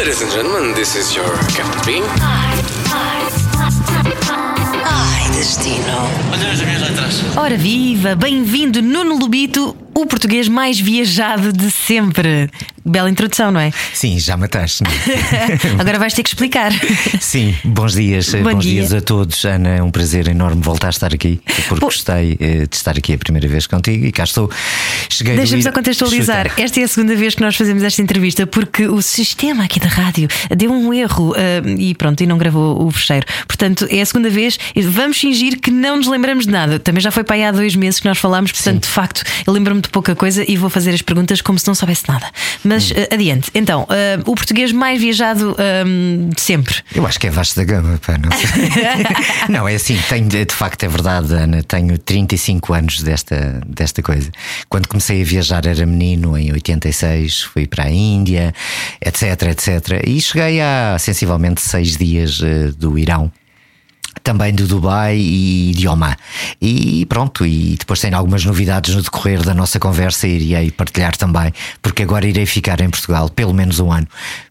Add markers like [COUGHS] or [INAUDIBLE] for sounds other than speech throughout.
Ladies and gentlemen, this is your Captain Bean. Ai, destino. Olha as minhas letras. Ora viva, bem-vindo Nuno Lubito, o português mais viajado de sempre. Bela introdução, não é? Sim, já mataste. [LAUGHS] Agora vais ter que explicar. Sim, bons dias, Bom bons dia. dias a todos. Ana, é um prazer enorme voltar a estar aqui, porque gostei eh, de estar aqui a primeira vez contigo e cá estou. Cheguei Deixa-me só contextualizar. Chuta. Esta é a segunda vez que nós fazemos esta entrevista porque o sistema aqui da rádio deu um erro ah, e pronto, e não gravou o fecheiro. Portanto, é a segunda vez e vamos fingir que não nos lembramos de nada. Também já foi para aí há dois meses que nós falámos, portanto, de facto, eu lembro-me de pouca coisa e vou fazer as perguntas como se não soubesse nada. Mas ah, adiante. Então, ah, o português mais viajado ah, de sempre. Eu acho que é vasto da gama, pá, não sei. [LAUGHS] não, é assim, tenho, de facto é verdade, Ana. Tenho 35 anos desta, desta coisa. Quando comecei a viajar era menino, em 86, fui para a Índia, etc, etc. E cheguei há sensivelmente seis dias eh, do Irão. Também do Dubai e de Oman. E pronto, e depois tenho algumas novidades no decorrer da nossa conversa e irei partilhar também, porque agora irei ficar em Portugal pelo menos um ano,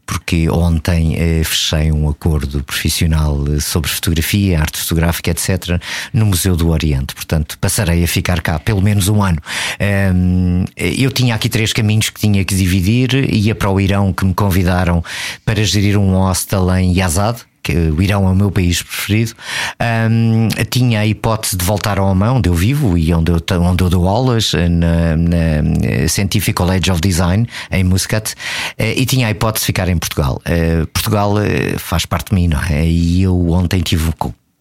porque ontem eh, fechei um acordo profissional eh, sobre fotografia, arte fotográfica, etc., no Museu do Oriente. Portanto, passarei a ficar cá pelo menos um ano. Ahm, eu tinha aqui três caminhos que tinha que dividir: ia para o Irão, que me convidaram para gerir um hostel em Yazad que o Irão é o meu país preferido, Ahm, tinha a hipótese de voltar ao Oman, onde eu vivo e onde eu, onde eu dou aulas, na, na Scientific College of Design, em Muscat, eh, e tinha a hipótese de ficar em Portugal. Eh, Portugal eh, faz parte de mim, não é? E eu ontem tive.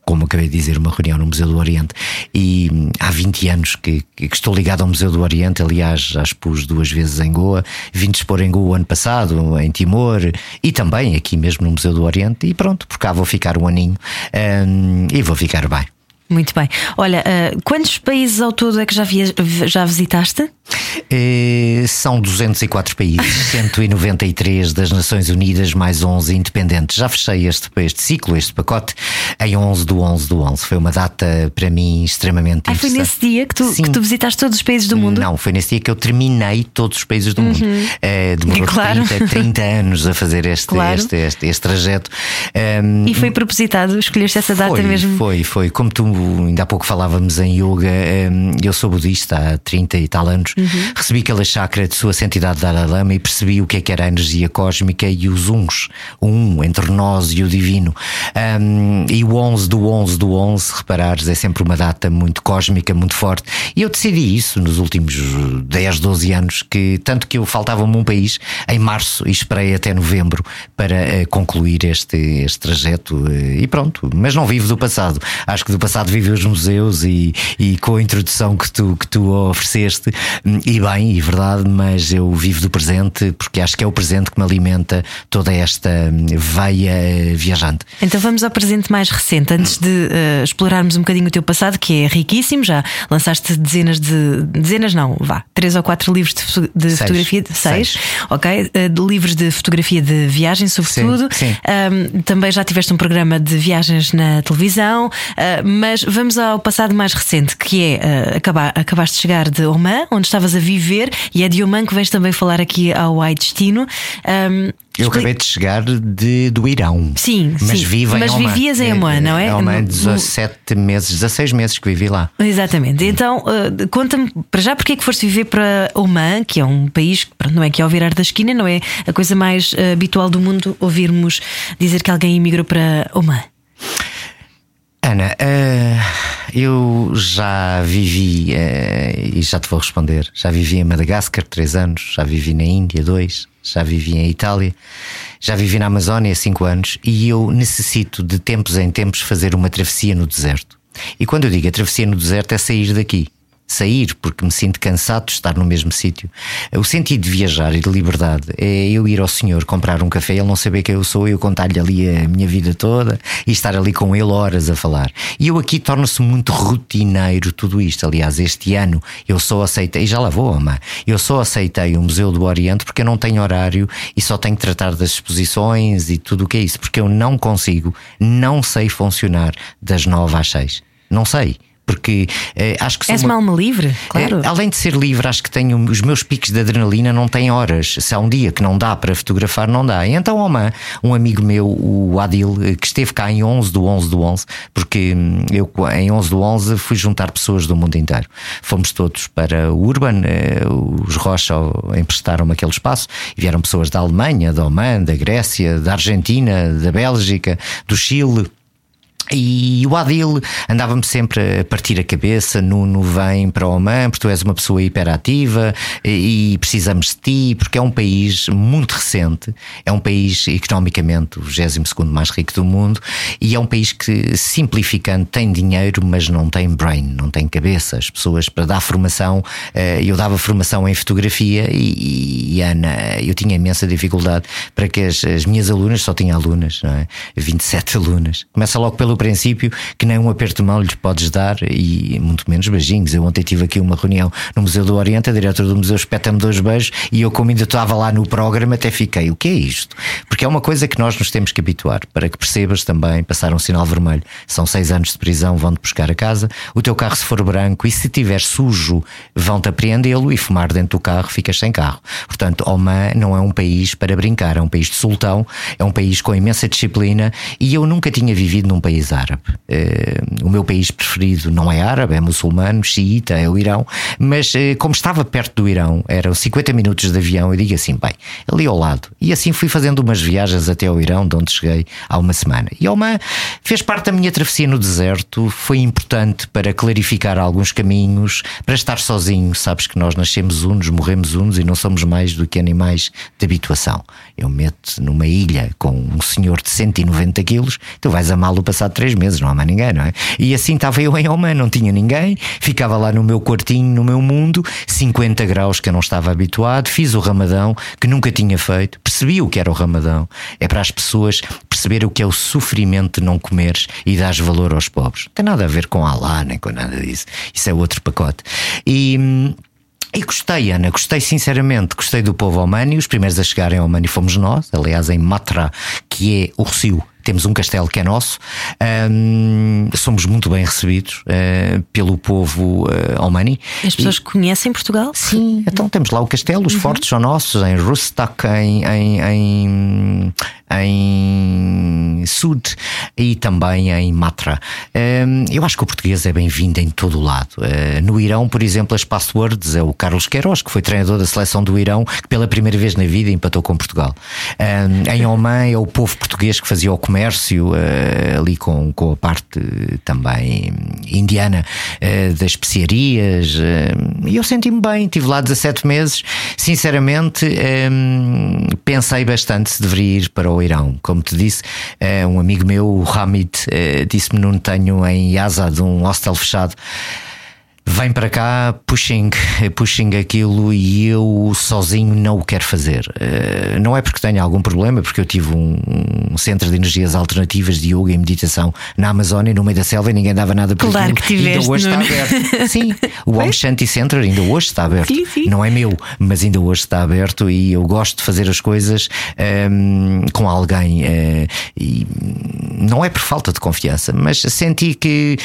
Co- como acabei de dizer, uma reunião no Museu do Oriente e hum, há 20 anos que, que estou ligado ao Museu do Oriente, aliás, já expus duas vezes em Goa, vim expor em Goa ano passado, em Timor e também aqui mesmo no Museu do Oriente e pronto, por cá vou ficar um aninho hum, e vou ficar bem. Muito bem. Olha, ah, quantos países ao todo é que já, via- já visitaste? Eh, são 204 países, [LAUGHS] 193 das Nações Unidas, mais 11 independentes. Já fechei este, este ciclo, este pacote, em 11 do 11 do 11. Foi uma data para mim extremamente Ah, foi interessante. nesse dia que tu, Sim. que tu visitaste todos os países do mundo? Não, foi nesse dia que eu terminei todos os países do mundo. Eh, demorou [LAUGHS] Claro. 30, 30 anos a fazer este, [LAUGHS] Claro. este, este, este trajeto. Ehm, E foi propositado, escolheste essa data foi, mesmo? Foi, foi. Como tu ainda há pouco falávamos em yoga, hum, eu sou budista há 30 e tal anos. Uhum. Recebi aquela chakra de sua santidade Dalai Lama e percebi o que é que era a energia cósmica e os uns, o um entre nós e o divino. Hum, e o 11 do 11 do 11, se reparares, é sempre uma data muito cósmica, muito forte. E eu decidi isso nos últimos 10, 12 anos, que tanto que eu faltava-me um país em março e esperei até novembro para eh, concluir este, este trajeto eh, e pronto. Mas não vivo do passado. Acho que do passado vive os museus e, e com a introdução que tu, que tu ofereceste, hum, e bem, e verdade, mas eu vivo do presente porque acho que é o presente que me alimenta toda esta hum, veia eh, viajante. Então vamos ao presente mais recente, antes de eh, explorarmos um bocadinho o teu passado, que é riquíssimo. Já lançaste dezenas de. dezenas não, vá, três ou quatro livros de, de Seis. fotografia, seis, Seis. ok? Eh, de livros de fotografia de viagem, sobretudo. sim. Ahm, também já tiveste um programa de viagens na televisão, ah, mas vamos ao passado mais recente, que é ah, acabar, acabaste de chegar de Oman, onde estavas a viver, e é de Oman que vens também falar aqui ao Ai Destino. Ahm, Eu acabei de chegar de, do Irão. Sim, mas sim. vivo em Mas Oman. vivias em Oman, não é? Em Oman, No- 17 meses, 16 meses que vivi lá. Exatamente. Então, uh, conta-me para já porque é que foste viver para Oman, que é um país que não é que ao virar da esquina, não é a coisa mais uh, habitual do mundo ouvirmos dizer que alguém emigrou para Oman. Ana, eh, eu já vivi, eh, e já te vou responder, já vivi em Madagascar três anos, já vivi na Índia dois, já vivi em Itália, já vivi na Amazónia cinco anos e eu necessito de tempos em tempos fazer uma travessia no deserto. E quando eu digo a travessia no deserto é sair daqui. Sair porque me sinto cansado de estar no mesmo sítio. O sentido de viajar e de liberdade é eu ir ao senhor comprar um café, ele não saber quem eu sou, eu contar-lhe ali a minha vida toda e estar ali com ele horas a falar. E eu aqui torna-se muito rotineiro tudo isto. Aliás, este ano eu só aceitei, e já lá vou, ama, eu só aceitei o Museu do Oriente porque eu não tenho horário e só tenho que tratar das exposições e tudo o que é isso, porque eu não consigo, não sei funcionar das nove às seis. Não sei. Porque eh, acho que És uma- alma livre, claro. é, além de ser livre, acho que tenho os meus picos de adrenalina não têm horas. Se há um dia que não dá para fotografar, não dá. E então, Oman, um amigo meu, o Adil, eh, que esteve cá em 11 do 11 do 11, porque hum, eu em 11 do 11 fui juntar pessoas do mundo inteiro. Fomos todos para o Urban, eh, os Rocha emprestaram-me aquele espaço e vieram pessoas da Alemanha, da Oman, da Grécia, da Argentina, da Bélgica, do Chile. E o Adil andava-me sempre a partir a cabeça: Nuno, vem para o Oman, porque tu és uma pessoa hiperativa e precisamos de ti, porque é um país muito recente, é um país economicamente o 22 mais rico do mundo e é um país que, simplificando, tem dinheiro, mas não tem brain, não tem cabeça. As pessoas, para dar formação, eh, eu dava formação em fotografia e, e, Ana, eu tinha imensa dificuldade para que as, as minhas alunas, só tinha alunas, não é? 27 alunas. Começa logo pelo princípio que nem um aperto de mão lhes podes dar e muito menos beijinhos. Eu ontem tive aqui uma reunião no Museu do Oriente, a diretora do museu espeta-me dois beijos e eu, como ainda estava lá no programa, até fiquei. O que é isto? Porque é uma coisa que nós nos temos que habituar para que percebas também passar um sinal vermelho. São seis anos de prisão, vão-te buscar a casa. O teu carro, se for branco e se tiver sujo, vão-te apreendê-lo e fumar dentro do carro, ficas sem carro. Portanto, Oman não é um país para brincar, é um país de sultão, é um país com imensa disciplina e eu nunca tinha vivido num país árabe. Eh, o meu país preferido não é árabe, é muçulmano, xiita, é o Irão, mas eh, como estava perto do Irão, eram 50 minutos de avião, eu digo assim, bem, ali ao lado. E assim fui fazendo umas viagens até ao Irão, de onde cheguei há uma semana. E Oman fez parte da minha travessia no deserto, foi importante para clarificar alguns caminhos, para estar sozinho. Sabes que nós nascemos uns, morremos uns e não somos mais do que animais de habituação. Eu meto numa ilha com um senhor de 190 quilos, tu vais amá-lo passado três meses, não há mais ninguém, não é? E assim estava eu em Oman, não tinha ninguém, ficava lá no meu quartinho, no meu mundo, 50 graus que eu não estava habituado, fiz o ramadão, que nunca tinha feito, percebi o que era o ramadão. É para as pessoas perceber o que é o sofrimento de não comeres e dares valor aos pobres. Não tem nada a ver com Allah, nem com nada disso. Isso é outro pacote. E. e gostei, Ana, gostei sinceramente, gostei do povo Omani. Os primeiros a chegarem ao Omani fomos nós, aliás, em Matra, que é o Rocio. Temos um castelo que é nosso, Hum, somos muito bem recebidos eh, pelo povo uh, Omani. As pessoas conhecem Portugal? Sim, então temos lá o castelo, Uhum. os fortes são nossos, em Rustak, em, em, em, em Sud e também em Matra. Hum, eu acho que o português é bem-vindo em todo o lado. Eh, no Irão, por exemplo, as passwords é o Carlos Queiroz, que foi treinador da seleção do Irão, que pela primeira vez na vida empatou com Portugal. Hum, em Oman é o povo português que fazia o comércio ali com, com a parte também indiana das especiarias. E eu senti-me bem, estive lá 17 meses. Sinceramente, hum, pensei bastante se deveria ir para o Irão. Como te disse, eh, um amigo meu, o Hamid, eh, disse-me: não tenho em Yazad um hostel fechado. Vem para cá, pushing, pushing aquilo e eu sozinho não o quero fazer. Eh, Não é porque tenho algum problema, porque eu tive um, um centro de energias alternativas de yoga e meditação na Amazónia, no meio da selva, e ninguém dava nada por Claro aquilo. que tiveste, Ainda hoje está aberto. [LAUGHS] Sim, o Om Shanti Center ainda hoje está aberto. Sim, sim. Não é meu, mas ainda hoje está aberto e eu gosto de fazer as coisas ehm, com alguém. eh, e não é por falta de confiança, mas senti que,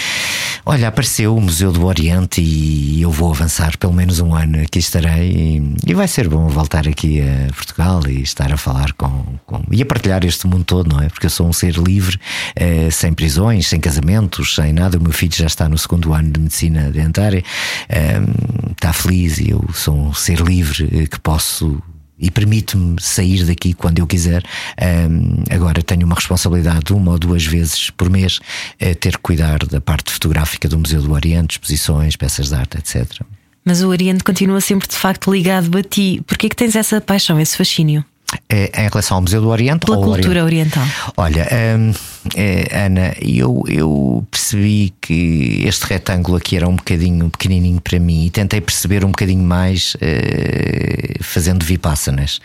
olha, apareceu o Museu do Oriente e eu vou avançar pelo menos um ano aqui estarei e, e vai ser bom voltar aqui a Portugal e estar a falar com, com- e a partilhar este mundo todo, não é? Porque eu sou um ser livre, eh, sem prisões, sem casamentos, sem nada. O meu filho já está no segundo ano de medicina dentária, ehm, está feliz e eu sou um ser livre eh, que posso e permite-me sair daqui quando eu quiser. Ahm, agora tenho uma responsabilidade uma ou duas vezes por mês é ter que cuidar da parte fotográfica do Museu do Oriente, exposições, peças de arte, etc. Mas o Oriente continua sempre de facto ligado a ti. Porquê que tens essa paixão, esse fascínio É, em relação ao Museu do Oriente pela cultura Oriente? oriental? Olha, hum, é, Ana, eu, eu percebi que este retângulo aqui era um bocadinho pequenininho para mim e tentei perceber um bocadinho mais eh, fazendo vipassanas.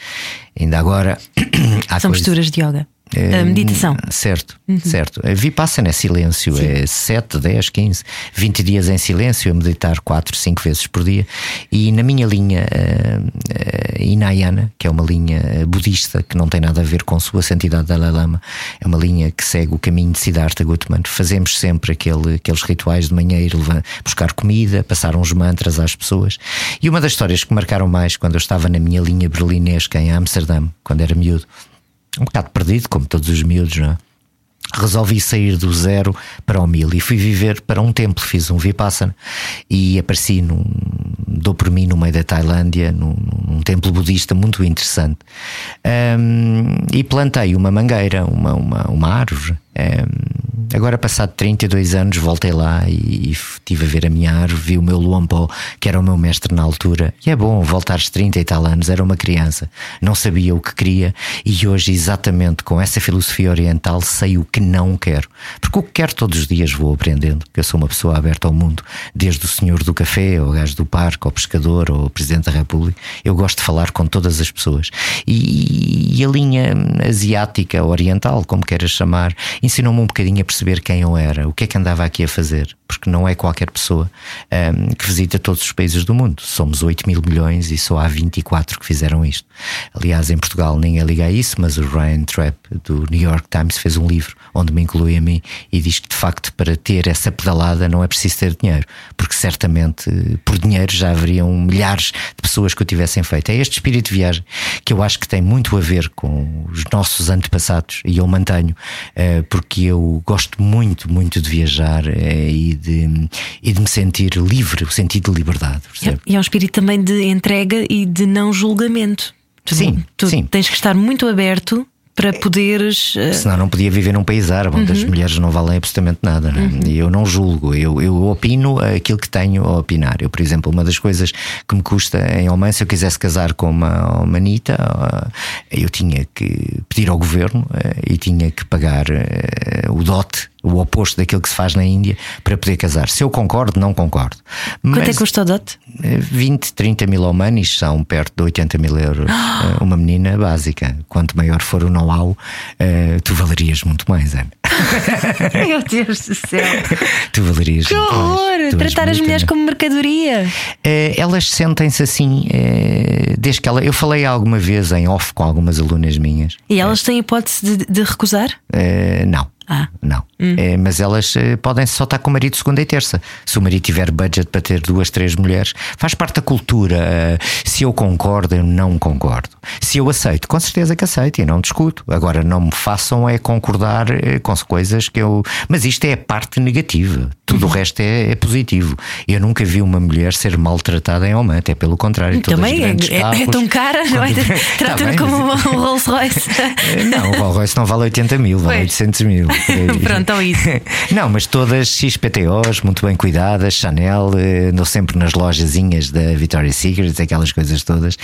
Ainda agora [CLEARS THROAT] São coisas- posturas de yoga. É, A meditação. Certo, certo. A Vipassana é silêncio, é 7, 10, 15, 20 dias em silêncio, a meditar 4, 5 vezes por dia. E na minha linha eh, eh, Hinayana, que é uma linha budista que não tem nada a ver com sua santidade Dalai Lama. É uma linha que segue o caminho de Siddhartha Gautama. Fazemos sempre aquele, aqueles rituais de manhã, ir buscar comida, passar uns mantras às pessoas. E uma das histórias que marcaram mais quando eu estava na minha linha berlinesca em Amsterdã, quando era miúdo, um bocado perdido, como todos os miúdos, não é? resolvi sair do zero para o mil e fui viver para um templo. Fiz um Vipassana e apareci num, dou por mim no meio da Tailândia, num, num templo budista muito interessante. Um, e plantei uma mangueira, uma, uma, uma árvore. Um, Agora, passado 32 anos, voltei lá e, estive a ver a minha árvore, vi o meu Luampó, que era o meu mestre na altura. E é bom, voltares 30 e tal anos, era uma criança, não sabia o que queria e hoje, exatamente com essa filosofia oriental, sei o que não quero. Porque o que quero todos os dias vou aprendendo, que eu sou uma pessoa aberta ao mundo, desde o senhor do café, ao gajo do parque, ao pescador, ao presidente da República. Eu gosto de falar com todas as pessoas. E, e a linha asiática, oriental, como queiras chamar, ensinou-me um bocadinho a perceber quem eu era, o que é que andava aqui a fazer, porque não é qualquer pessoa um, que visita todos os países do mundo. Somos 8 mil milhões e só há 24 que fizeram isto. Aliás, em Portugal ninguém liga a isso, mas o Ryan Trapp do New York Times fez um livro onde me inclui a mim e diz que de facto para ter essa pedalada não é preciso ter dinheiro, porque certamente por dinheiro já haveriam milhares de pessoas que o tivessem feito. É este espírito de viagem que eu acho que tem muito a ver com os nossos antepassados e eu mantenho, uh, porque eu gosto gosto muito, muito de viajar é, e, de, e de me sentir livre, o sentido de liberdade. Percebe? E é um espírito também de entrega e de não julgamento. Tu, sim, tu sim. tens que estar muito aberto para poderes. Uh... Senão não podia viver num país árabe onde uhum. as mulheres não valem absolutamente nada. Não é? uhum. Eu não julgo, eu, eu opino aquilo que tenho a opinar. Eu, por exemplo, uma das coisas que me custa em Oman, se eu quisesse casar com uma manita, eu tinha que pedir ao governo e tinha que pagar o dote o oposto daquilo que se faz na Índia para poder casar. Se eu concordo, não concordo. Quanto Mas, é que custa o dote? 20, 30 mil omanis são perto de 80 mil euros. Oh. [GASPS] Uma menina básica. Quanto maior for o know-how, uh, tu valerias muito mais, Ana. [LAUGHS] Meu Deus do céu. tu valerias que horror! mais. Tratar as mulheres como mercadoria. Uh, elas sentem-se assim, uh, desde que ela. Eu falei alguma vez em off com algumas alunas minhas. E elas têm hipótese de, de recusar? não. Ah. Não. Hum. É, mas elas eh, podem só estar com o marido segunda e terça. Se o marido tiver budget para ter duas, três mulheres, faz parte da cultura. Se eu concordo, eu não concordo. Se eu aceito, com certeza que aceito e não discuto. Agora, não me façam é concordar eh, com coisas que eu. Mas isto é a parte negativa. Tudo uhum. o resto é, é, positivo. Eu nunca vi uma mulher ser maltratada em Oman, até pelo contrário. Também é, é, é, tão cara, não é? Trata-me [LAUGHS] tá como um Rolls Royce. [LAUGHS] não, o Rolls Royce não vale 80 mil, vale pois. 800 mil. [LAUGHS] Pronto, ou isso. Não, mas todas XPTOs, muito bem cuidadas, Chanel, eh, andou sempre nas lojazinhas da Victoria's Secret, aquelas coisas todas.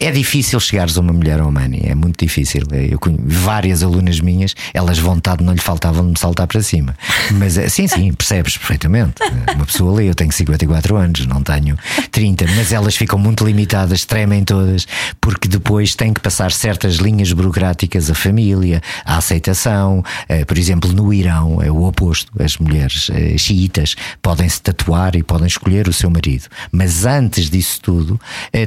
É difícil chegares a uma mulher ao money, é muito difícil. Eu conheço várias alunas minhas, elas vontade não lhe faltavam de me saltar para cima. Mas eh, sim, sim, percebes perfeitamente. Uma pessoa ali, eu tenho 54 anos, não tenho 30, mas elas ficam muito limitadas, tremem todas, porque depois têm que passar certas linhas burocráticas, a família, a aceitação. Eh, por exemplo, no Irão é o oposto. As mulheres eh, xiitas podem se tatuar e podem escolher o seu marido. Mas antes disso tudo,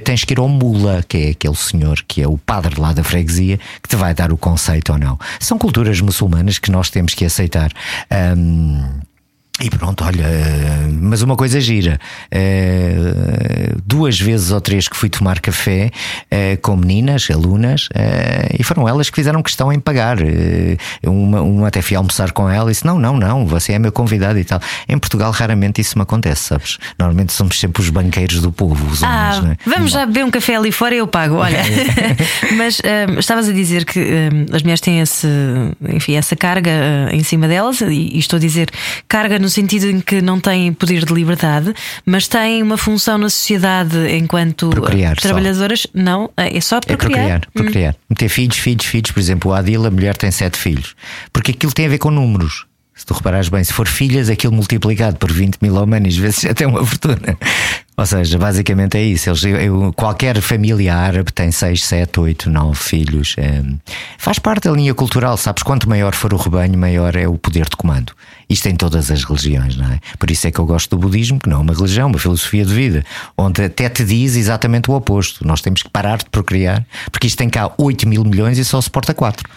tens que ir ao mula, que é é aquele senhor que é o padre lá da freguesia que te vai dar o conceito ou não. São culturas muçulmanas que nós temos que aceitar. Um, e pronto, olha, mas uma coisa gira. Uh, duas vezes ou três que fui tomar café uh, com meninas, alunas, e foram elas que fizeram questão em pagar. uma, uma até fui almoçar com ela e disse: Não, não, não, você é meu convidado e tal. Em Portugal, raramente isso me acontece, sabes? Normalmente somos sempre os banqueiros do povo, os homens. Ah, é? Vamos já beber um café ali fora e eu pago, olha. [LAUGHS] mas estavas a dizer que as mulheres têm esse, enfim, essa carga em cima delas, e, e estou a dizer carga no sentido em que não têm poder de liberdade, mas têm uma função na sociedade enquanto procriar trabalhadoras. Só. Não, é só procriar. É procriar, procriar. Hum. Ter filhos, filhos, filhos. Por exemplo, o Adil, a mulher tem sete filhos. Porque aquilo tem a ver com números. Se tu reparares bem, se for filhas, aquilo multiplicado por 20 mil humanos, vezes tem uma fortuna. Ou seja, basicamente é isso. Eles, eu, qualquer família árabe tem 6, 7, 8, 9 filhos. É, faz parte da linha cultural. Sabes, quanto maior for o rebanho, maior é o poder de comando. Isto em todas as religiões, não é? Por isso é que eu gosto do budismo, que não é uma religião, uma filosofia de vida, onde até te diz exatamente o oposto. Nós temos que parar de procriar, porque isto tem cá 8 mil milhões e só suporta 4.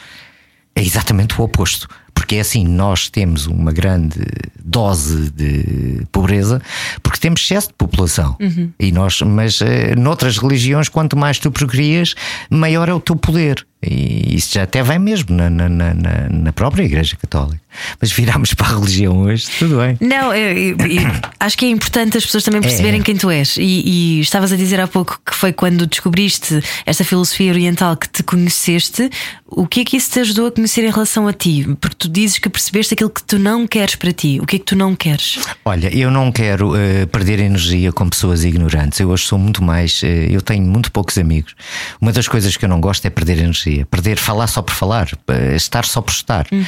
É exatamente o oposto. Porque é assim, nós temos uma grande dose de pobreza porque temos excesso de população. Uhum. E nós, mas uh, noutras religiões, quanto mais tu procrias, maior é o teu poder. E isso já até vem mesmo na, na, na, na própria Igreja Católica. Mas viramos para a religião hoje, tudo bem. Não, eu, eu, eu [COUGHS] acho que é importante as pessoas também é, perceberem é. quem tu és. E, e, estavas a dizer há pouco que foi quando descobriste esta filosofia oriental que te conheceste. O que é que isso te ajudou a conhecer em relação a ti? Porque tu dizes que percebeste aquilo que tu não queres para ti. O que é que tu não queres? Olha, eu não quero uh, perder energia com pessoas ignorantes. Eu hoje sou muito mais. Uh, eu tenho muito poucos amigos. Uma das coisas que eu não gosto é perder energia. Perder, falar só por falar, uh, estar só por estar. Uhum.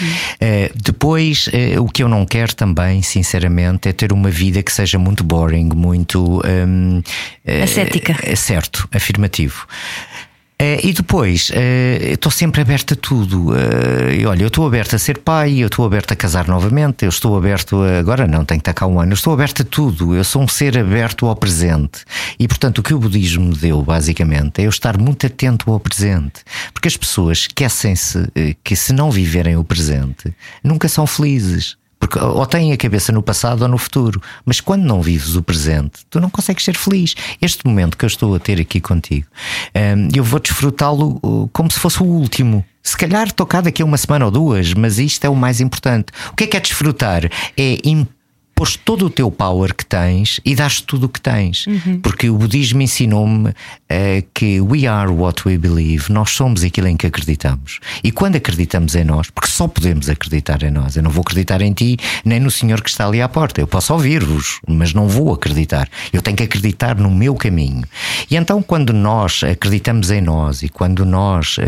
depois, o que eu não quero também, sinceramente, é ter uma vida que seja muito boring, muito. Um, Ascética. certo, afirmativo. Uh, e depois, uh, estou sempre aberto a tudo. Uh, olha, eu estou aberto a ser pai, eu estou aberto a casar novamente, eu estou aberto a. Agora não, tenho que estar cá um ano, eu estou aberto a tudo. Eu sou um ser aberto ao presente. E portanto, o que o budismo me deu, basicamente, é eu estar muito atento ao presente. Porque as pessoas esquecem-se que se não viverem o presente, nunca são felizes. Porque ou têm a cabeça no passado ou no futuro. Mas quando não vives o presente, tu não consegues ser feliz. Este momento que eu estou a ter aqui contigo, hum, eu vou desfrutá-lo uh, como se fosse o último. Se calhar tocar daqui a uma semana ou duas, mas isto é o mais importante. O que é que é desfrutar? É pôs todo o teu power que tens e dás tudo o que tens. Uhum. Porque o budismo ensinou-me uh, que we are what we believe, nós somos aquilo em que acreditamos. E quando acreditamos em nós, porque só podemos acreditar em nós, eu não vou acreditar em ti nem no Senhor que está ali à porta. Eu posso ouvir-vos, mas não vou acreditar. Eu tenho que acreditar no meu caminho. E então, quando nós acreditamos em nós e quando nós uh,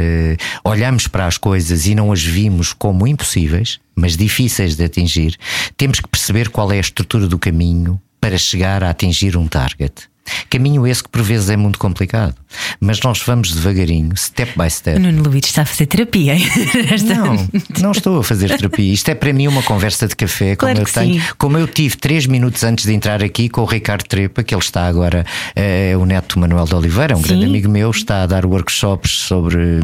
olhamos para as coisas e não as vimos como impossíveis, mas difíceis de atingir, temos que perceber qual é a estrutura do caminho para chegar a atingir um target. Caminho esse que por vezes é muito complicado. Mas nós vamos devagarinho, step by step. Nuno Luís está a fazer terapia. [LAUGHS] Não, não estou a fazer terapia. Isto é para mim uma conversa de café, como claro eu tenho. Sim. Como eu tive três minutos antes de entrar aqui com o Ricardo Trepa, que ele está agora, é o neto Manuel de Oliveira, um sim. grande amigo meu, está a dar workshops sobre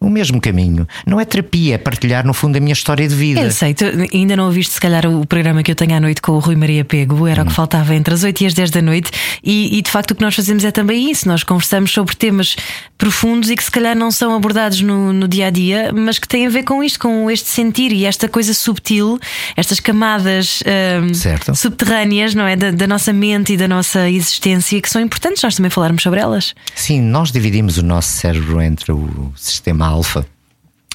o mesmo caminho. Não é terapia, é partilhar, no fundo, a minha história de vida. Eu sei, tu ainda não ouviste, se calhar, o programa que eu tenho à noite com o Rui Maria Pego, era hum. o que hum. faltava entre as 8 e as 10 da noite, e, e de facto o que nós fazemos é também isso. Nós conversamos sobre temas profundos e que se calhar não são abordados no, no dia a dia, mas que têm a ver com isto, com este sentir e esta coisa subtil, estas camadas um, subterrâneas, não é? Da, da, nossa mente e da nossa existência, que são importantes nós também falarmos sobre elas. Sim, nós dividimos o nosso cérebro entre o sistema alfa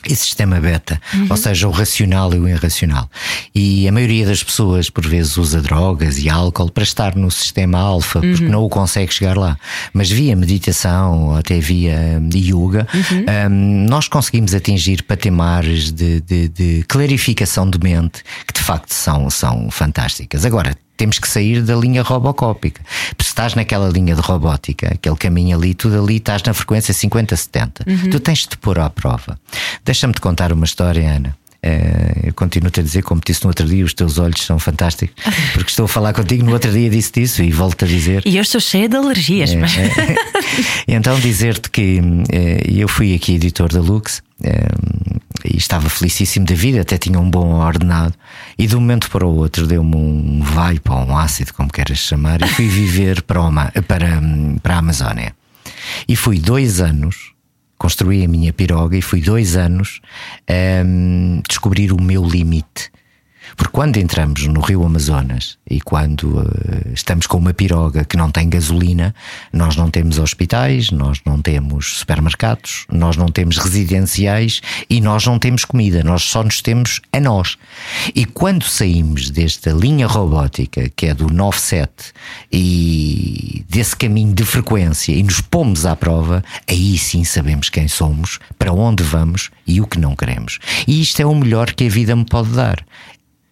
e sistema beta, uhum. ou seja, o racional e o irracional. E a maioria das pessoas, por vezes, usa drogas e álcool para estar no sistema alfa, uhum. porque não o consegue chegar lá. Mas via meditação, até via hum, yoga, uhum. um, nós conseguimos atingir patamares de, de, de clarificação de mente que de facto são, são fantásticas. Agora, temos que sair da linha robocópica. Se estás naquela linha de robótica, aquele caminho ali, tudo ali, estás na frequência 50-70. Uhum. Tu tens de te pôr à prova. Deixa-me te contar uma história, Ana. Uh, eu continuo-te a dizer, como disse no outro dia, os teus olhos são fantásticos, [LAUGHS] porque estou a falar contigo. No outro dia disse isso e volto a dizer. E eu estou cheia de alergias. É, mas... é. [LAUGHS] então, dizer-te que uh, eu fui aqui editor da Lux uh, e estava felicíssimo da vida, até tinha um bom ordenado. E de um momento para o outro deu-me um vai para um ácido, como queres chamar, e fui viver para, uma, para, para a Amazónia. E fui dois anos construí a minha piroga e fui dois anos um, descobrir o meu limite. Porque quando entramos no Rio Amazonas e quando uh, estamos com uma piroga que não tem gasolina, nós não temos hospitais, nós não temos supermercados, nós não temos residenciais e nós não temos comida, nós só nos temos a nós. E quando saímos desta linha robótica, que é do 97, e desse caminho de frequência e nos pomos à prova, aí sim sabemos quem somos, para onde vamos e o que não queremos. E isto é o melhor que a vida me pode dar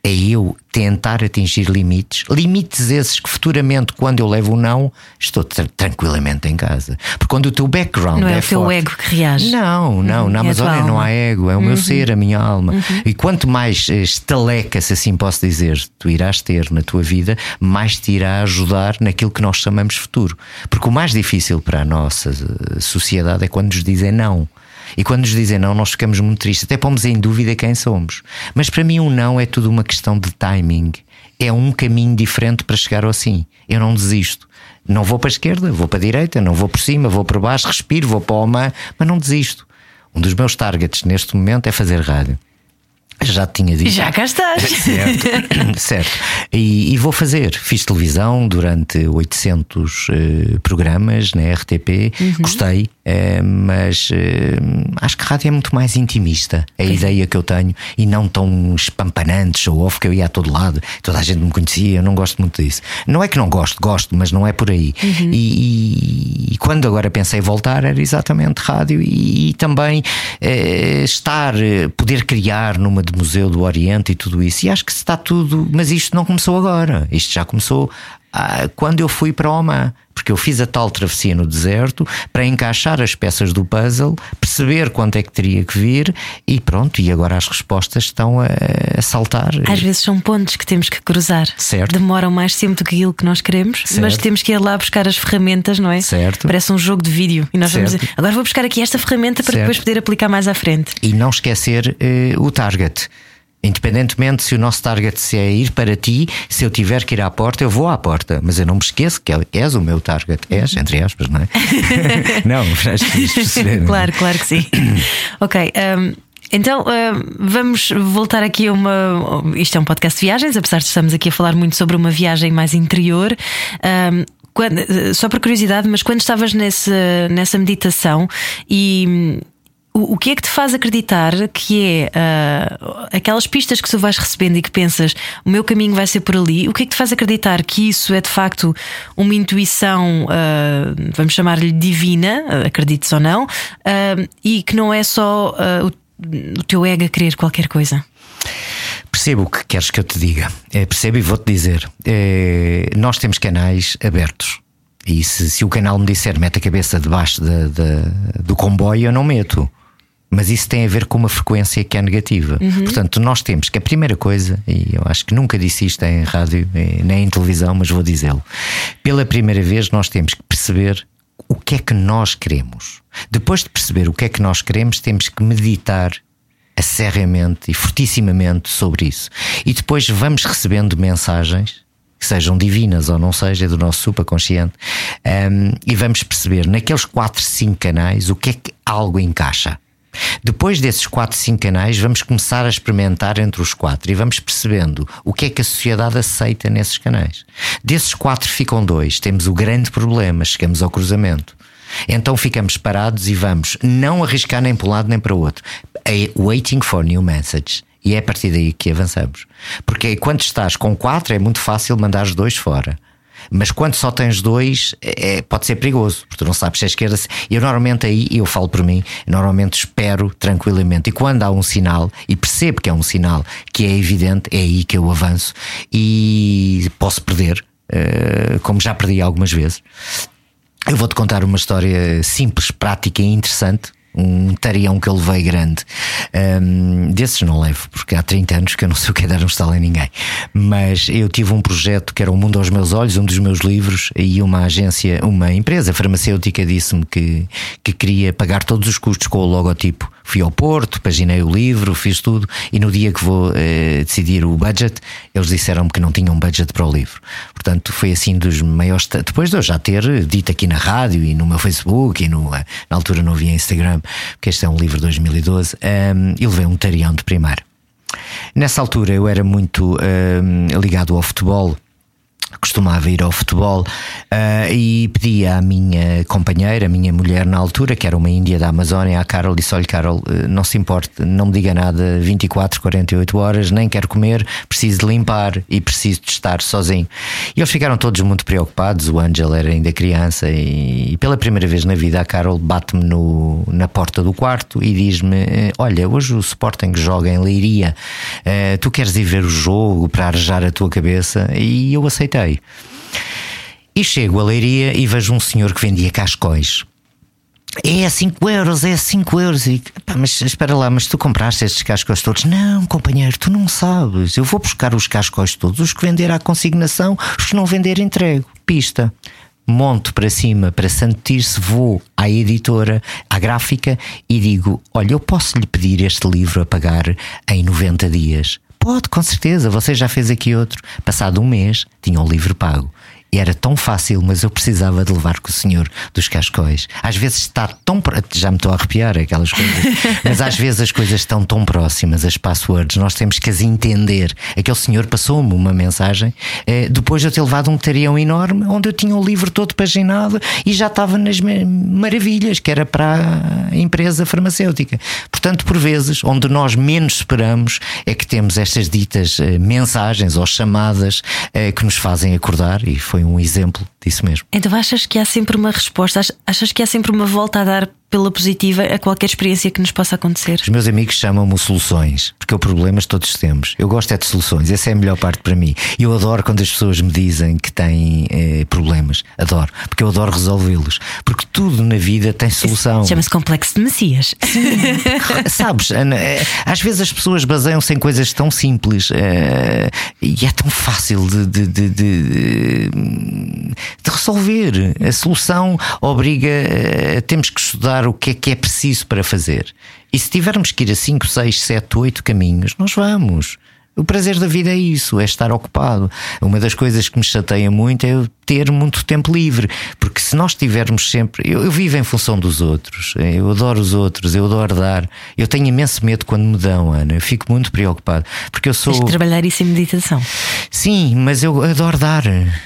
é eu tentar atingir limites, limites esses que futuramente, quando eu levo um não, estou tra tranquilamente em casa. Porque quando o teu background não é, é o teu forte, ego que reage. Não, não, Uhum, na é tua Amazónia não há ego, é o meu ser, a minha alma. E quanto mais eh, estaleca, se assim posso dizer, tu irás ter na tua vida, mais te irá ajudar naquilo que nós chamamos futuro. Porque o mais difícil para a nossa eh, sociedade é quando nos dizem não. E quando nos dizem não, nós ficamos muito tristes, até pomos em dúvida quem somos. Mas para mim, um não é tudo uma questão de timing. É um caminho diferente para chegar ao sim. Eu não desisto. Não vou para a esquerda, vou para a direita, não vou por cima, vou por baixo, respiro, vou para o mar, mas não desisto. Um dos meus targets neste momento é fazer rádio. Já tinha dito. Já cá estás. [LAUGHS] Certo, [COUGHS] certo. E, e vou fazer. Fiz televisão durante 800 eh, programas na RTP, gostei, eh, mas eh, acho que rádio é muito mais intimista. É a ideia que eu tenho e não tão espampanante, show off, que eu ia a todo lado, toda a gente me conhecia. Eu não gosto muito disso. Não é que não gosto, gosto, mas não é por aí. E, e- e quando agora pensei voltar, era exatamente rádio e, e também eh, estar, poder criar numa de Museu do Oriente e tudo isso. E acho que está tudo. Mas isto não começou agora. Isto já começou quando eu fui para Oman. Porque eu fiz a tal travessia no deserto para encaixar as peças do puzzle, perceber quanto é que teria que vir e pronto. E agora as respostas estão a, a saltar. Às vezes são pontos que temos que cruzar. Certo. Demoram mais tempo do que aquilo que nós queremos, mas Certo. temos que ir lá buscar as ferramentas, não é? Certo. Parece um jogo de vídeo. E nós vamos Certo. dizer, agora vou buscar aqui esta ferramenta para Certo. depois poder aplicar mais à frente. e não esquecer eh, o target. Independentemente se o nosso target se é ir para ti, se eu tiver que ir à porta, eu vou à porta, mas eu não me esqueço que és o meu target. És, entre aspas, não é? [LAUGHS] não, mas perceber. claro, claro que sim. [COUGHS] ok. hum, então hum, vamos voltar aqui a uma. Isto é um podcast de viagens, apesar de estarmos aqui a falar muito sobre uma viagem mais interior. Quando- eh, só por curiosidade, mas quando estavas nesse, nessa meditação e. O que é que te faz acreditar que é ah, aquelas pistas que tu vais recebendo e que pensas o meu caminho vai ser por ali? O que é que te faz acreditar que isso é de facto uma intuição, ah, vamos chamar-lhe divina, acredites ou não, ah, e que não é só o, o teu ego a querer qualquer coisa? Percebo o que queres que eu te diga. Eh, percebo e vou-te dizer. Eh, nós temos canais abertos. E se, se o canal me disser mete a cabeça debaixo da- da- do comboio, eu não meto. Mas isso tem a ver com uma frequência que é negativa. Portanto, nós temos que a primeira coisa, e eu acho que nunca disse isto em rádio nem em televisão, mas vou dizê-lo. Pela primeira vez, nós temos que perceber o que é que nós queremos. Depois de perceber o que é que nós queremos, temos que meditar acerramente e fortissimamente sobre isso. E depois vamos recebendo mensagens, que sejam divinas ou não seja, do nosso superconsciente, hum, e vamos perceber naqueles 4, 5 canais o que é que algo encaixa. Depois desses 4, 5 canais, vamos começar a experimentar entre os quatro e vamos percebendo o que é que a sociedade aceita nesses canais. Desses quatro ficam dois. Temos o grande problema, chegamos ao cruzamento. Então ficamos parados e vamos não arriscar nem para um lado nem para o outro. É Waiting for new message. E é a partir daí que avançamos. Porque quando estás com quatro é muito fácil mandar os dois fora. Mas quando só tens dois, é, pode ser perigoso, porque tu não sabes se é esquerda. se- Eu normalmente aí, eu falo por mim, normalmente espero tranquilamente. E quando há um sinal, e percebo que é um sinal que é evidente, é aí que eu avanço e posso perder, eh, como já perdi algumas vezes. Eu vou-te contar uma história simples, prática e interessante. Um tarião que eu levei grande. Ahm, desses não levo, porque há 30 anos que eu não sei o que é dar um estalo em ninguém. Mas eu tive um projeto que era O Mundo aos Meus Olhos, um dos meus livros, e uma agência, uma empresa farmacêutica disse-me que, que queria pagar todos os custos com o logotipo. Fui ao Porto, paginei o livro, fiz tudo, e no dia que vou eh, decidir o budget, eles disseram-me que não tinham budget para o livro. Portanto, foi assim dos maiores. Depois de eu já ter dito aqui na rádio e no meu Facebook, e no, na altura não havia Instagram, porque este é um livro de 2012, um, e levei um tarião de primário. Nessa altura eu era muito hum, ligado ao futebol costumava ir ao futebol uh, e pedia à minha companheira, a minha mulher na altura, que era uma índia da Amazónia, a Carol, disse: Olha, Carol, uh, não se importe, não me diga nada 24, 48 horas, nem quero comer, preciso de limpar e preciso de estar sozinho. E eles ficaram todos muito preocupados. O Angel era ainda criança e, e pela primeira vez na vida, a Carol bate-me na porta do quarto e diz-me: Olha, hoje o Sporting joga em Leiria, uh, tu queres ir ver o jogo para arejar a tua cabeça? E eu aceitei. E chego à leiria e vejo um senhor que vendia cascóis. É 5 euros, é 5 euros. E, pá, mas espera lá, mas tu compraste estes cascóis todos? Não, companheiro, tu não sabes. Eu vou buscar os cascóis todos, os que vender à consignação, os que não vender entrego. Pista. Monto para cima para sentir-se, vou à editora, à gráfica e digo: Olha, eu posso lhe pedir este livro a pagar em 90 dias. Pode, com certeza, você já fez aqui outro. Passado um mês, tinha o livro pago. E era tão fácil, mas eu precisava de levar com o senhor dos cascóis. Às vezes está tão. Já me estou a arrepiar aquelas coisas, [LAUGHS] mas às vezes as coisas estão tão próximas, as passwords, nós temos que as entender. Aquele senhor passou-me uma mensagem eh, depois de eu ter levado um tarião enorme, onde eu tinha o livro todo paginado e já estava nas maravilhas, que era para a empresa farmacêutica. Portanto, por vezes, onde nós menos esperamos, é que temos estas ditas eh, mensagens ou chamadas eh, que nos fazem acordar, e foi foi um exemplo disso mesmo. Então achas que há sempre uma resposta, achas que há sempre uma volta a dar pela positiva a qualquer experiência que nos possa acontecer. Os meus amigos chamam-me soluções, porque o problemas todos temos. Eu gosto é de soluções, essa é a melhor parte para mim. E eu adoro quando as pessoas me dizem que têm eh, problemas. Adoro, porque eu adoro resolvê-los. Porque tudo na vida tem solução. Chama-se complexo de Messias. Sim. [LAUGHS] Sabes, Ana, eh, às vezes as pessoas baseiam-se em coisas tão simples eh, e é tão fácil de, de, de, de, de resolver. A solução obriga, eh, temos que estudar o que é que é preciso para fazer. E se tivermos que ir a 5, 6, 7, 8 caminhos, nós vamos. O prazer da vida é isso, é estar ocupado. Uma das coisas que me chateia muito é ter muito tempo livre, porque se nós tivermos sempre. Eu, eu, vivo em função dos outros, eu adoro os outros, eu adoro dar. Eu tenho imenso medo quando me dão, Ana, eu fico muito preocupado, porque eu sou. Tens trabalhar isso em meditação. Sim, mas eu adoro dar,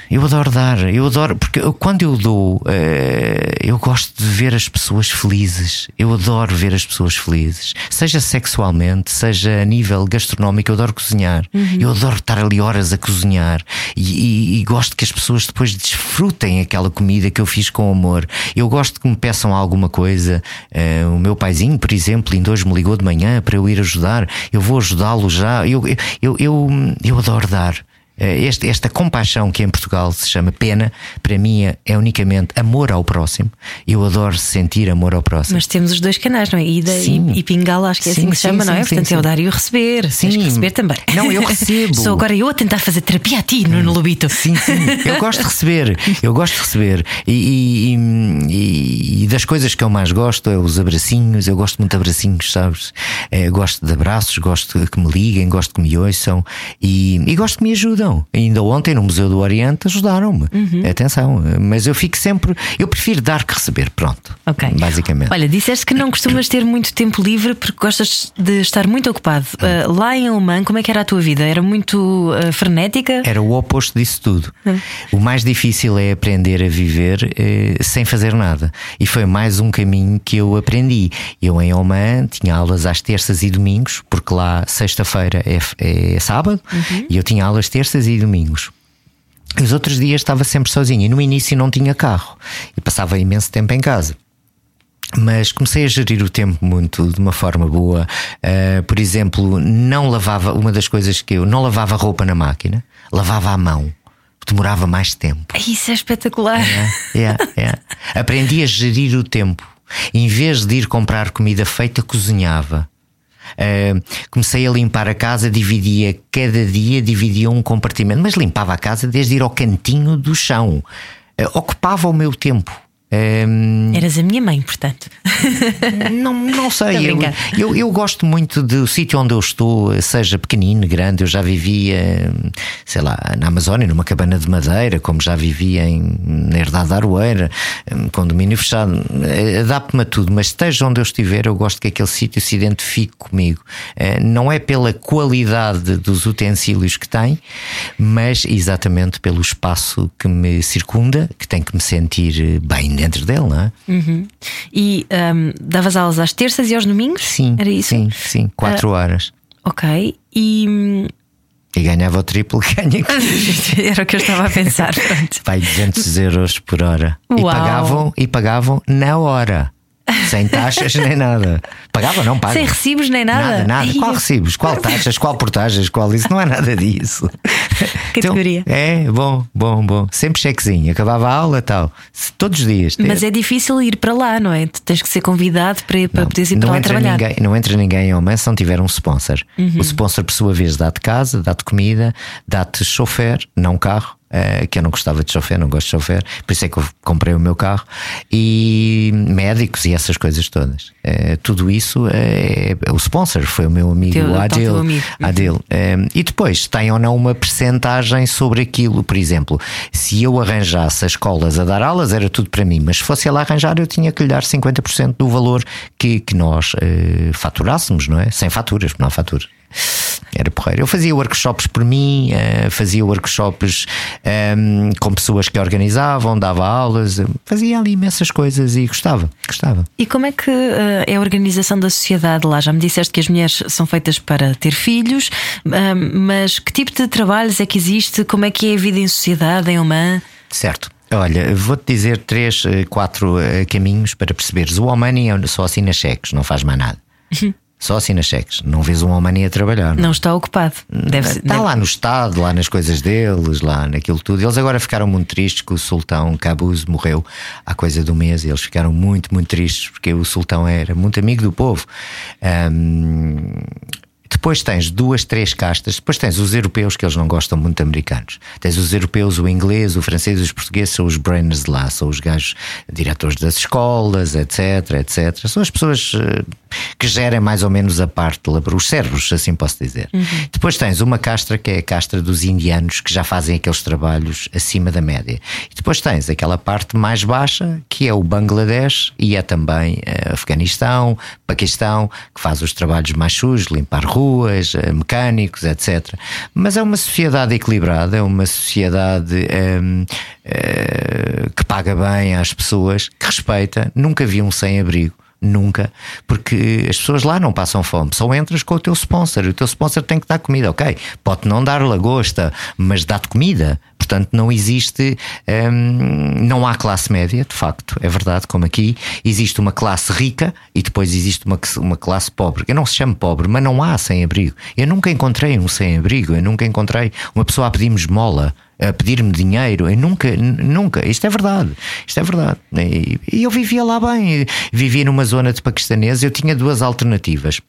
eu adoro dar, eu adoro, porque quando eu dou, eh, eu gosto de ver as pessoas felizes, eu adoro ver as pessoas felizes, seja sexualmente, seja a nível gastronómico, eu adoro cozinhar cozinhar. Uhum. Eu adoro estar ali horas a cozinhar e, e, e, gosto que as pessoas depois desfrutem aquela comida que eu fiz com amor. Eu gosto que me peçam alguma coisa. Uh, o meu paizinho, por exemplo, ainda hoje me ligou de manhã para eu ir ajudar. Eu vou ajudá-lo já. Eu, eu, eu, eu adoro dar. Eh, este, esta compaixão que em Portugal se chama pena, para mim é, é, unicamente amor ao próximo. Eu adoro sentir amor ao próximo. Mas temos os dois canais, não é? Ida sim. e, e Pingala, acho que é sim, assim que se chama, sim, não é? Portanto, é o dar e o receber. Sim. Tens que receber também. Não, eu recebo. [LAUGHS] Sou agora eu a tentar fazer terapia a ti, no Lobito. Sim, sim. Eu gosto de receber. Eu gosto de receber. E, e, e, das coisas que eu mais gosto é os abracinhos. Eu gosto muito de abracinhos, sabes? É, gosto de abraços, gosto que me liguem, gosto que me ouçam e, e gosto que me ajudam Ainda ontem no Museu do Oriente ajudaram-me. Uhum. Atenção, mas eu fico sempre. Eu prefiro dar que receber, pronto. Ok. Basicamente. Olha, disseste que não costumas ter muito tempo livre porque gostas de estar muito ocupado. Uh, lá em Alemã, como é que era a tua vida? Era muito uh, frenética? Era o oposto disso tudo. Uhum. O mais difícil é aprender a viver uh, sem fazer nada. E foi mais um caminho que eu aprendi. Eu em Oman tinha aulas às terças e domingos, porque lá sexta-feira é, é sábado, uhum. e eu tinha aulas terças terças e domingos. Os outros dias estava sempre sozinho e no início não tinha carro e passava imenso tempo em casa. Mas comecei a gerir o tempo muito de uma forma boa. Uh, por exemplo, não lavava. Uma das coisas que eu não lavava roupa na máquina, lavava à mão. Demorava mais tempo. Isso é espetacular. É, é, é. Aprendi a gerir o tempo. Em vez de ir comprar comida feita, cozinhava. Uh, comecei a limpar a casa, dividia cada dia, dividia um compartimento, mas limpava a casa desde ir ao cantinho do chão. Uh, ocupava o meu tempo. Hum, Eras a minha mãe, portanto. [LAUGHS] não, não sei. Eu, eu, eu gosto muito do sítio onde eu estou, seja pequenino, grande. Eu já vivia, sei lá, na Amazónia, numa cabana de madeira, como já vivia em, na Herdade da Aroeira, um condomínio fechado. Eh, Adapto-me a tudo, mas esteja onde eu estiver, eu gosto que aquele sítio se identifique comigo. Eh, Não é pela qualidade dos utensílios que tem, mas exatamente pelo espaço que me circunda, que tem que me sentir bem dentro dele, não é? E ahm, davas aulas às terças e aos domingos? Sim, Era isso? sim, sim, quatro horas. Ok. E. hum, E ganhava o triplo que ganha [LAUGHS] Era o que eu estava a pensar. [LAUGHS] Pai, 200 euros por hora. E Uau. pagavam, e pagavam na hora. Sem taxas nem nada. Pagavam, não pagam. Sem recibos nem nada. Nada, nada. Qual recibos? Qual taxas? Qual portagens? Qual isso? Não é nada disso. Categoria. Então, é, bom, bom, bom. Sempre chequezinho. Acabava a aula tal. Todos os dias. Mas é difícil ir para lá, não é? Tu tens que ser convidado para, para Não, poderes ir para lá entra trabalhar. Uhum. Ninguém, não entra ninguém em Oman se não tiver um sponsor. O sponsor, por sua vez, dá-te casa, dá-te comida, dá-te chofer, não carro. Eh, que eu não gostava de chofer, não gosto de chofer, por isso é que eu comprei o meu carro, e médicos e essas coisas todas. Eh, tudo isso é, o sponsor foi o meu amigo Teu- Adil. amigo. Adil. Eh, e depois tem ou não uma percentagem sobre aquilo. Por exemplo, se eu arranjasse as escolas a dar aulas, era tudo para mim, mas se fosse ele a arranjar, eu tinha que lhe dar 50% do valor que, que nós eh, faturássemos, não é? Sem faturas, porque não há faturas. Era porreiro. Eu fazia workshops por mim, eh, fazia workshops ehm, com pessoas que organizavam, dava aulas, fazia ali imensas coisas e gostava, gostava. E como é que eh, é a organização da sociedade lá? Já me disseste que as mulheres são feitas para ter filhos, ah, mas que tipo de trabalhos é que existe? Como é que é a vida em sociedade, em Oman? Certo. Olha, vou-te dizer três, eh, quatro caminhos para perceberes. O Omani é- só assina cheques, não faz mais nada. Só assina cheques. Não vês um Omani a trabalhar. Não está ocupado. Deve. Está deve- lá no Estado, lá nas coisas deles, lá naquilo tudo. Eles agora ficaram muito tristes que o Sultão Cabuz morreu há coisa de um mês. E eles ficaram muito, muito tristes porque o Sultão era muito amigo do povo. Ahm, depois tens duas, três castas. Depois tens os europeus, que eles não gostam muito de americanos. Tens os europeus, o inglês, o francês e os portugueses são os brainers lá, são os gajos diretores das escolas, etc, etc. São as pessoas eh, que gerem mais ou menos a parte, os cérebros, assim posso dizer. Depois tens uma castra que é a castra dos indianos, que já fazem aqueles trabalhos acima da média. E depois tens aquela parte mais baixa, que é o Bangladesh e é também eh, Afeganistão, Paquistão, que faz os trabalhos mais sujos, limpar ruas, eh, mecânicos, etc. Mas é uma sociedade equilibrada, é uma sociedade ehm, eh, que paga bem às pessoas, que respeita, nunca vi um sem-abrigo. Nunca, porque as pessoas lá não passam fome, só entras com o teu sponsor. O teu sponsor tem que dar comida, ok? Pode não dar lagosta, mas dá-te comida. Portanto, não existe, hum, não há classe média, de facto, é verdade, como aqui. Existe uma classe rica e depois existe uma, uma classe pobre. Eu não se chamo pobre, mas não há sem-abrigo. Eu nunca encontrei um sem-abrigo, eu nunca encontrei uma pessoa a pedir-me esmola a pedir-me dinheiro. Eu nunca, nunca. Isto é verdade. Isto é verdade. E, e eu vivia lá bem. Vivia numa zona de paquistaneses. Eu tinha duas alternativas.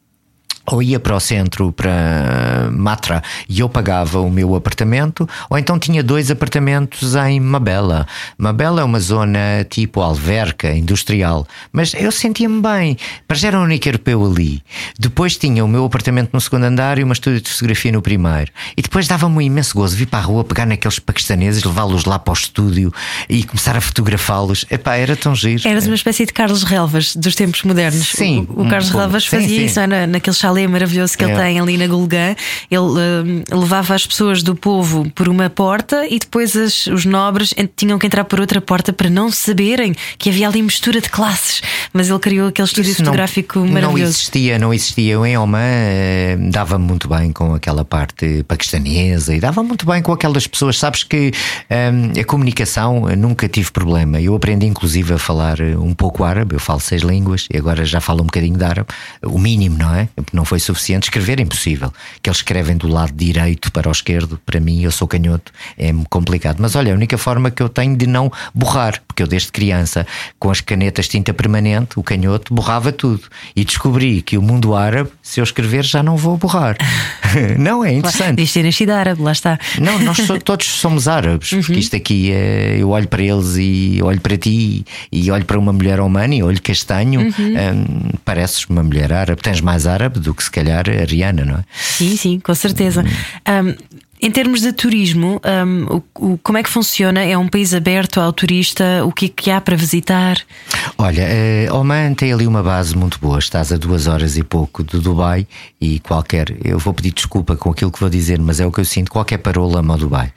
Ou ia para o centro, para Matra, e eu pagava o meu apartamento, ou então tinha dois apartamentos em Mabela. Mabela é uma zona tipo alverca, industrial, mas eu sentia-me bem. Para já era o único europeu ali. Depois tinha o meu apartamento no segundo andar e uma estúdio de fotografia no primeiro. E depois dava-me um imenso gozo vir para a rua, pegar naqueles paquistaneses, levá-los lá para o estúdio e começar a fotografá-los. Epá, era tão giro. Eras uma espécie de Carlos Relvas dos tempos modernos. Sim, O, o Carlos um. Relvas Sim, fazia sim. isso não é? Na- naquele chalé maravilhoso que ele É. tem ali na Gulgã. Ele hum, levava as pessoas do povo por uma porta e depois as- os nobres tinham que entrar por outra porta para não saberem que havia ali mistura de classes. Mas ele criou aquele estúdio Isso não- fotográfico não, maravilhoso. existia, não existia. Eu em Oman eh, dava muito bem com aquela parte paquistanesa e dava muito bem com aquelas pessoas. Sabes que eh, a comunicação eh, nunca tive problema. Eu aprendi inclusive a falar eh, um pouco árabe, eu falo seis línguas e agora já falo um bocadinho de árabe, o mínimo, não é? Não não foi suficiente. Escrever é impossível. Que eles escrevem do lado direito para o esquerdo, para mim, eu sou canhoto, é complicado. Mas olha, a única forma que eu tenho de não borrar, porque eu desde criança, com as canetas tinta permanente, o canhoto, borrava tudo. E descobri que o mundo árabe, se eu escrever, já não vou borrar. [LAUGHS] não, é interessante. Diz ter nascido árabe, lá está. Não, nós so, [LAUGHS] todos somos árabes, Uhum. porque isto aqui é. Eu olho para eles e olho para ti e olho para uma mulher humana e olho castanho, Uhum. hum, pareces uma mulher árabe. Tens mais árabe do que se calhar a Rihanna, não é? Sim, sim, com certeza. Um, em termos de turismo, um, o, o- como é que funciona? É um país aberto ao turista? O que é que há para visitar? Olha, eh, Oman tem ali uma base muito boa. Estás a duas horas e pouco do Dubai e qualquer. Eu vou pedir desculpa com aquilo que vou dizer, mas é o que eu sinto. Qualquer parola ama o Dubai.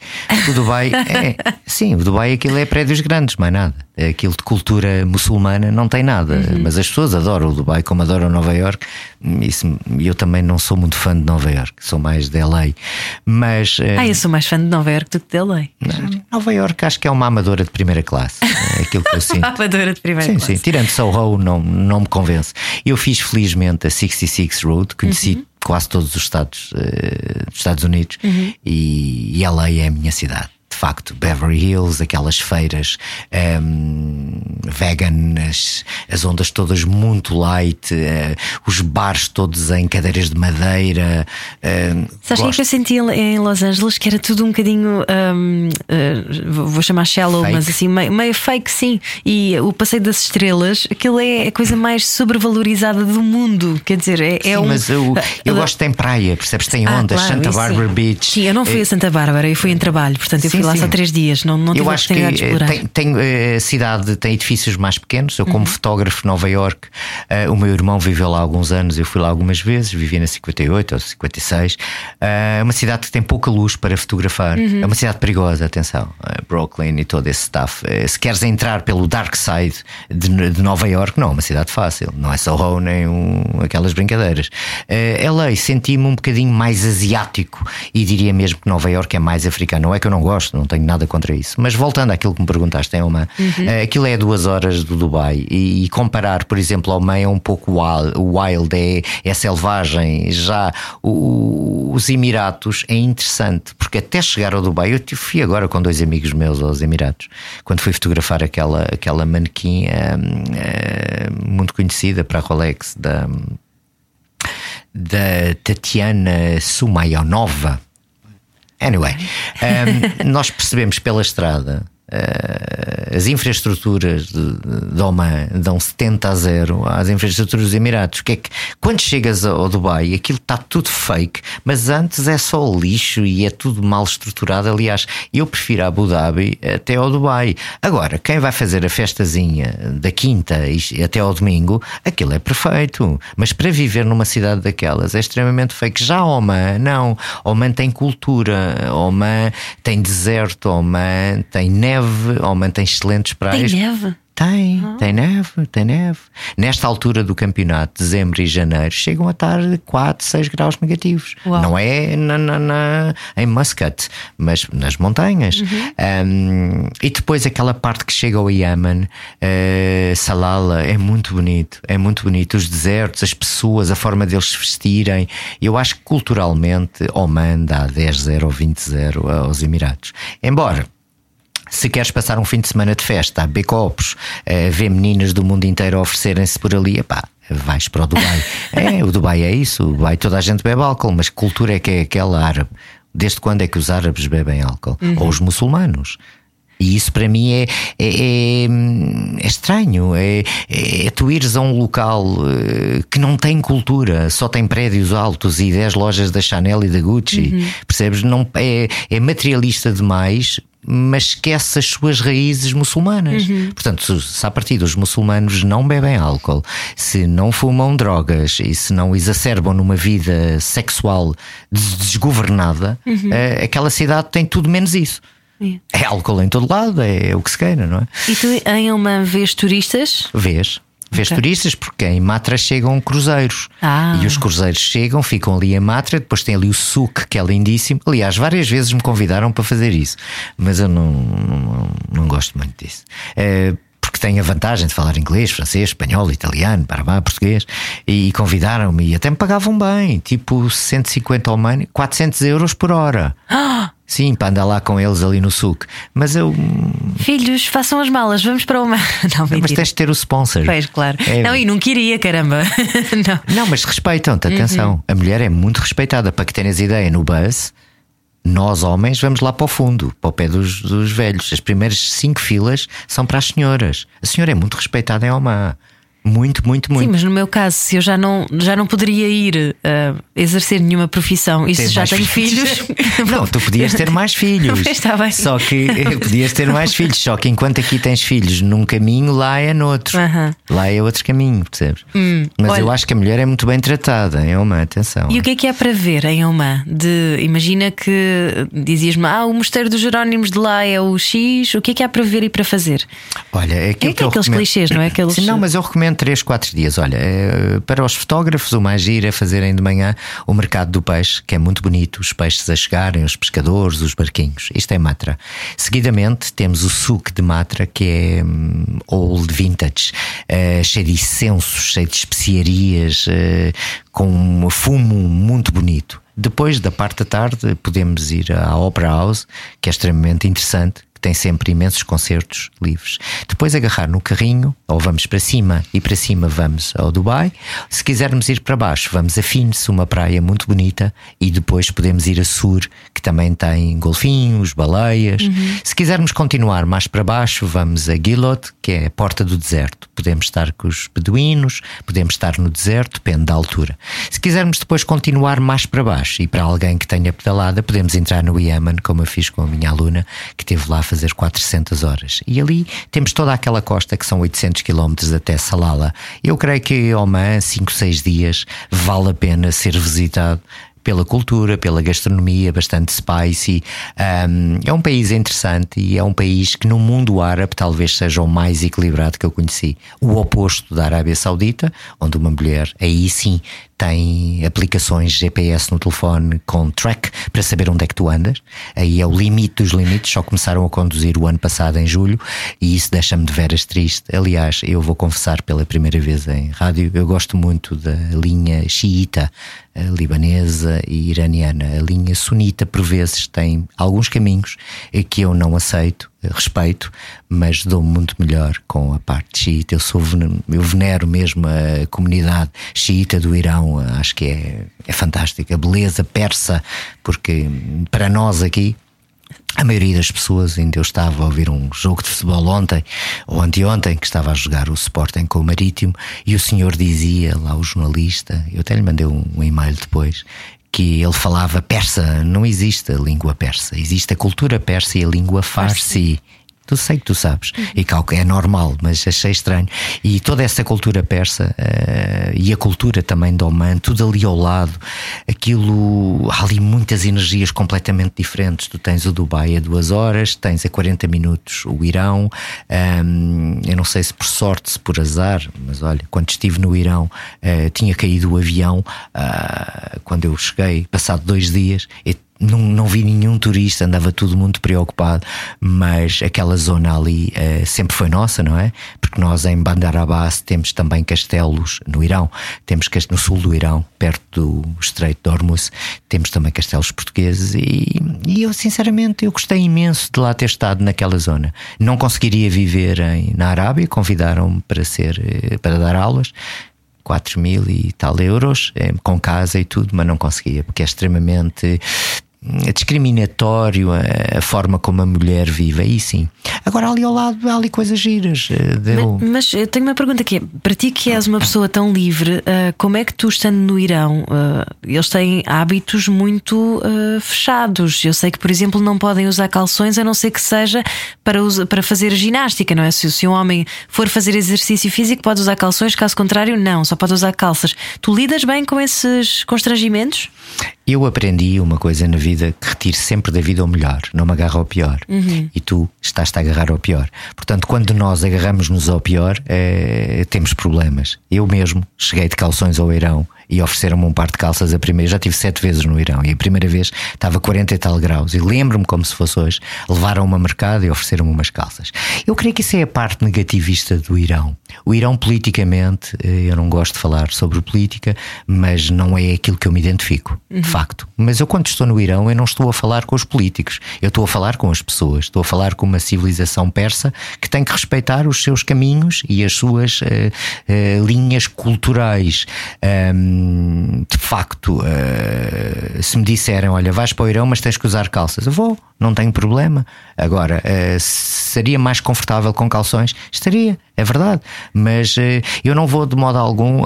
O Dubai [LAUGHS] é. Sim, o Dubai aquilo é prédios grandes, mais nada. É Aquilo de cultura muçulmana não tem nada. Mas as pessoas adoram o Dubai como adoram Nova York. Isso, eu também não sou muito fã de Nova York, sou mais de LA. Mas. Eh, Ah, eu sou mais fã de Nova Iorque do que de LA. Nova York acho que é uma amadora de primeira classe. É aquilo que eu [LAUGHS] sinto. Amadora de primeira Sim, classe. sim. Tirando Soho, não, não me convence. Eu fiz felizmente a 66 Road, conheci Uhum. quase todos os estados dos Estados Unidos Uhum. e, e LA é a minha cidade. De facto, Beverly Hills, aquelas feiras ehm, vegan, as, as ondas todas muito light, eh, os bares todos em cadeiras de madeira. ehm, Sabes o que é que eu senti em Los Angeles? Que era tudo um bocadinho, hum, eh, vou chamar shallow, Fake. mas assim, meio, meio fake, sim. E o Passeio das Estrelas, aquilo é a coisa mais sobrevalorizada do mundo. Quer dizer, é, é Sim, um. mas eu, eu Ah, gosto tem praia, percebes? Tem ah, ondas, claro, Santa Barbara. Beach. Sim, eu não fui Eh, a Santa Bárbara, eu fui em trabalho, portanto eu fui Sim, lá só três dias, não, não eu a acho que eh, explorar. tem, tem, eh, a cidade tem edifícios mais pequenos. Eu, como Uhum. fotógrafo de Nova York, eh, o meu irmão viveu lá há alguns anos. Eu fui lá algumas vezes, vivi na 58 ou 56. Eh, É uma cidade que tem pouca luz para fotografar. Uhum. É uma cidade perigosa, atenção. Eh, Brooklyn e todo esse stuff. Eh, Se queres entrar pelo dark side de, de Nova York, não é uma cidade fácil. Não é Soho nem um, aquelas brincadeiras. Eh, LA senti-me um bocadinho mais asiático e diria mesmo que Nova York é mais africano. Não é que eu não gosto, não tenho nada contra isso. Mas voltando àquilo que me perguntaste, é uma, eh, aquilo é duas horas do Dubai e, e comparar, por exemplo, ao meio é um pouco wild, é, é selvagem. Já o- os Emiratos é interessante porque até chegar ao Dubai, eu fui agora com dois amigos meus aos Emiratos, quando fui fotografar aquela, aquela manequim hum, eh, muito conhecida para a Rolex da da Tatiana Sumaionova. Anyway, um, nós percebemos pela estrada. Uh, as infraestruturas de, de Oman dão 70 a 0 às infraestruturas dos Emirados. Que é que quando chegas ao Dubai, aquilo está tudo fake, mas antes é só lixo e é tudo mal estruturado. Aliás, eu prefiro Abu Dhabi até ao Dubai. Agora, quem vai fazer a festazinha da quinta até ao domingo, aquilo é perfeito. Mas para viver numa cidade daquelas é extremamente fake. Já Oman, não. Oman tem cultura, Oman tem deserto, Oman tem neve, Oman tem excelentes Tem praias. neve? Tem, tem neve, tem neve. Nesta altura do campeonato, dezembro e janeiro, chegam a estar 4, 6 graus negativos. Uau. Não é na, na- na- em Muscat, mas nas montanhas. Um, e depois aquela parte que chega ao Yemen, eh, Salala, é muito bonito. É muito bonito. Os desertos, as pessoas, a forma deles se vestirem. Eu acho que culturalmente Oman dá 10-0 ou 20-0 aos Emirados. Embora. Se queres passar um fim de semana de festa, a copos, a ver meninas do mundo inteiro oferecerem-se por ali, epá, vais para o Dubai. [LAUGHS] é, o Dubai é isso, o Dubai toda a gente bebe álcool, mas que cultura é que é aquela árabe? Desde quando é que os árabes bebem álcool? Ou os muçulmanos? E isso para mim é, é, é, é estranho. É, é, tu ires a um local eh, que não tem cultura, só tem prédios altos e 10 lojas da Chanel e da Gucci. Percebes? Não, é, é materialista demais. Mas esquece as suas raízes muçulmanas. Portanto, se, se a partir dos muçulmanos não bebem álcool, se não fumam drogas e se não exacerbam numa vida sexual des- desgovernada, eh, aquela cidade tem tudo menos isso. É álcool em todo lado, é o que se queira, não é? E tu em uma vez turistas? Vês? Vês Ok. turistas, porque em Matra chegam cruzeiros. Ah. E os cruzeiros chegam, ficam ali em Matra, depois tem ali o suque, que é lindíssimo. Aliás, várias vezes me convidaram para fazer isso, mas eu não, não, não gosto muito disso. Eh, porque têm a vantagem de falar inglês, francês, espanhol, italiano, parabá, português, e convidaram-me e até me pagavam bem, tipo 150 ao ano, 400 euros por hora. Sim, para andar lá com eles ali no suco. Mas eu. Filhos, façam as malas, vamos para uma. [LAUGHS] Não, Mas tens de ter o sponsor. Pois, claro. É- Não, e não queria, caramba. [LAUGHS] não. Não, mas respeitam-te, atenção. Uhum. A mulher é muito respeitada. Para que tenhas ideia, no bus, nós homens vamos lá para o fundo, para o pé dos, dos velhos. As primeiras cinco filas são para as senhoras. A senhora é muito respeitada em Oman. Muito, muito, muito. Sim, mas no meu caso, se eu já não, já não poderia ir uh, exercer nenhuma profissão e se já tenho filhos. [LAUGHS] Não, tu podias ter mais [LAUGHS] filhos. Está bem. Só que podias ter mais filhos. Só que enquanto aqui tens filhos num caminho, lá é noutro. Aham. Hum, Lá é outro caminho, percebes? Mas olha- eu acho que a mulher é muito bem tratada em Oman, atenção. E o que é que há para ver em Oman? De, imagina que dizias-me, ah, o mosteiro dos Jerónimos de lá é o X, o que é que há para ver e para fazer? Olha, é É que eu aqueles recomendo- clichês, não é? Aqueles- Sim, não, mas eu recomendo 3, 4 dias. Olha, eh, para os fotógrafos, o mais giro é fazerem de manhã o mercado do peixe, que é muito bonito, os peixes a chegarem, os pescadores, os barquinhos. Isto é Matra. Seguidamente temos o suco de Matra, que é hum, old vintage, eh, cheio de incensos, cheio de especiarias, eh, com um fumo muito bonito. Depois da parte da tarde, podemos ir à Opera House, que é extremamente interessante, que tem sempre imensos concertos livres. Depois agarrar no carrinho, ou vamos para cima e para cima vamos ao Dubai. Se quisermos ir para baixo, vamos a Fins, uma praia muito bonita, e depois podemos ir a Sur, que também tem golfinhos, baleias. Se quisermos continuar mais para baixo, vamos a Gilot, que é a porta do deserto. Podemos estar com os beduínos, podemos estar no deserto, depende da altura. Se quisermos depois continuar mais para baixo e para alguém que tenha pedalada, podemos entrar no Yemen, como eu fiz com a minha aluna, que esteve lá fazer 400 horas. E ali temos toda aquela costa que são 800 km até Salala. Eu creio que Oman, 5, 6 dias, vale a pena ser visitado pela cultura, pela gastronomia, bastante spicy. Um, é um país interessante e é um país que no mundo árabe talvez seja o mais equilibrado que eu conheci. O oposto da Arábia Saudita, onde uma mulher aí sim tem aplicações GPS no telefone com track para saber onde é que tu andas. Aí é o limite dos limites. Só começaram a conduzir o ano passado em julho e isso deixa-me de veras triste. Aliás, eu vou confessar pela primeira vez em rádio, eu gosto muito da linha xiita libanesa e iraniana. A linha sunita, por vezes, tem alguns caminhos eh, que eu não aceito, respeito, mas dou muito melhor com a parte xiita. Eu, sou, eu venero mesmo a comunidade xiita do Irão, eh, acho que é, é fantástica. A beleza persa, porque hum, para nós aqui. A maioria das pessoas, ainda eu estava a ouvir um jogo de futebol ontem ou anteontem, que estava a jogar o Sporting com o Marítimo, e o senhor dizia, lá o jornalista, eu até lhe mandei um, um e-mail depois, que ele falava persa, não existe a língua persa, existe a cultura persa e a língua farsi. Tu sei que tu sabes, e que é normal, mas achei estranho. E toda essa cultura persa eh, e a cultura também do Oman, tudo ali ao lado, aquilo, há ali muitas energias completamente diferentes. Tu tens o Dubai a duas horas, tens a 40 minutos o Irão. Ahm, eu não sei se por sorte, se por azar, mas olha, quando estive no Irão, eh, tinha caído o avião. ah, quando eu cheguei, passado dois dias, eu não, não vi nenhum turista, andava tudo muito preocupado, mas aquela zona ali eh, sempre foi nossa, não é? Porque nós em Bandar Abbas temos também castelos no Irão, temos no sul do Irão, perto do Estreito de Hormuz, temos também castelos portugueses e, e eu sinceramente eu gostei imenso de lá ter estado naquela zona. Não conseguiria viver em, na Arábia, convidaram-me para ser eh, para dar aulas. 4 mil e tal euros, eh, com casa e tudo, mas não conseguia, porque é extremamente discriminatório a, a forma como a mulher vive. Aí sim. Agora, ali ao lado, há ali coisas giras. eh, Deu... Mas, mas eu tenho uma pergunta que é: para ti que és uma pessoa tão livre, ah, como é que tu estando no Irão, ah, eles têm hábitos muito ah, fechados? Eu sei que, por exemplo, não podem usar calções a não ser que seja para, para fazer ginástica, não é? Se, se um homem for fazer exercício físico, pode usar calções, caso contrário, não, só pode usar calças. Tu lidas bem com esses constrangimentos? Eu aprendi uma coisa na vida que retiro sempre da vida o melhor, não me agarro ao pior. Uhum. E tu estás-te a agarrar ao pior. Portanto, quando nós agarramos-nos ao pior, eh, temos problemas. Eu mesmo cheguei de calções ao Irão e ofereceram-me um par de calças a primeira. Já tive sete vezes no Irão e a primeira vez estava 40 e tal graus. E lembro-me como se fosse hoje. Levaram-me a mercado e ofereceram-me umas calças. Eu creio que isso é a parte negativista do Irão. O Irão, politicamente, eh, eu não gosto de falar sobre política, mas não é aquilo que eu me identifico, de facto. Mas eu, quando estou no Irão, eu não estou a falar com os políticos. Eu estou a falar com as pessoas. Estou a falar com uma civilização persa que tem que respeitar os seus caminhos e as suas eh, eh, linhas culturais. De facto, eh, se me disserem, olha, vais para o Irão, mas tens que usar calças, eu vou, não tenho problema. Agora, eh, seria mais confortável com calções? Estaria, é verdade. Mas eh, eu não vou de modo algum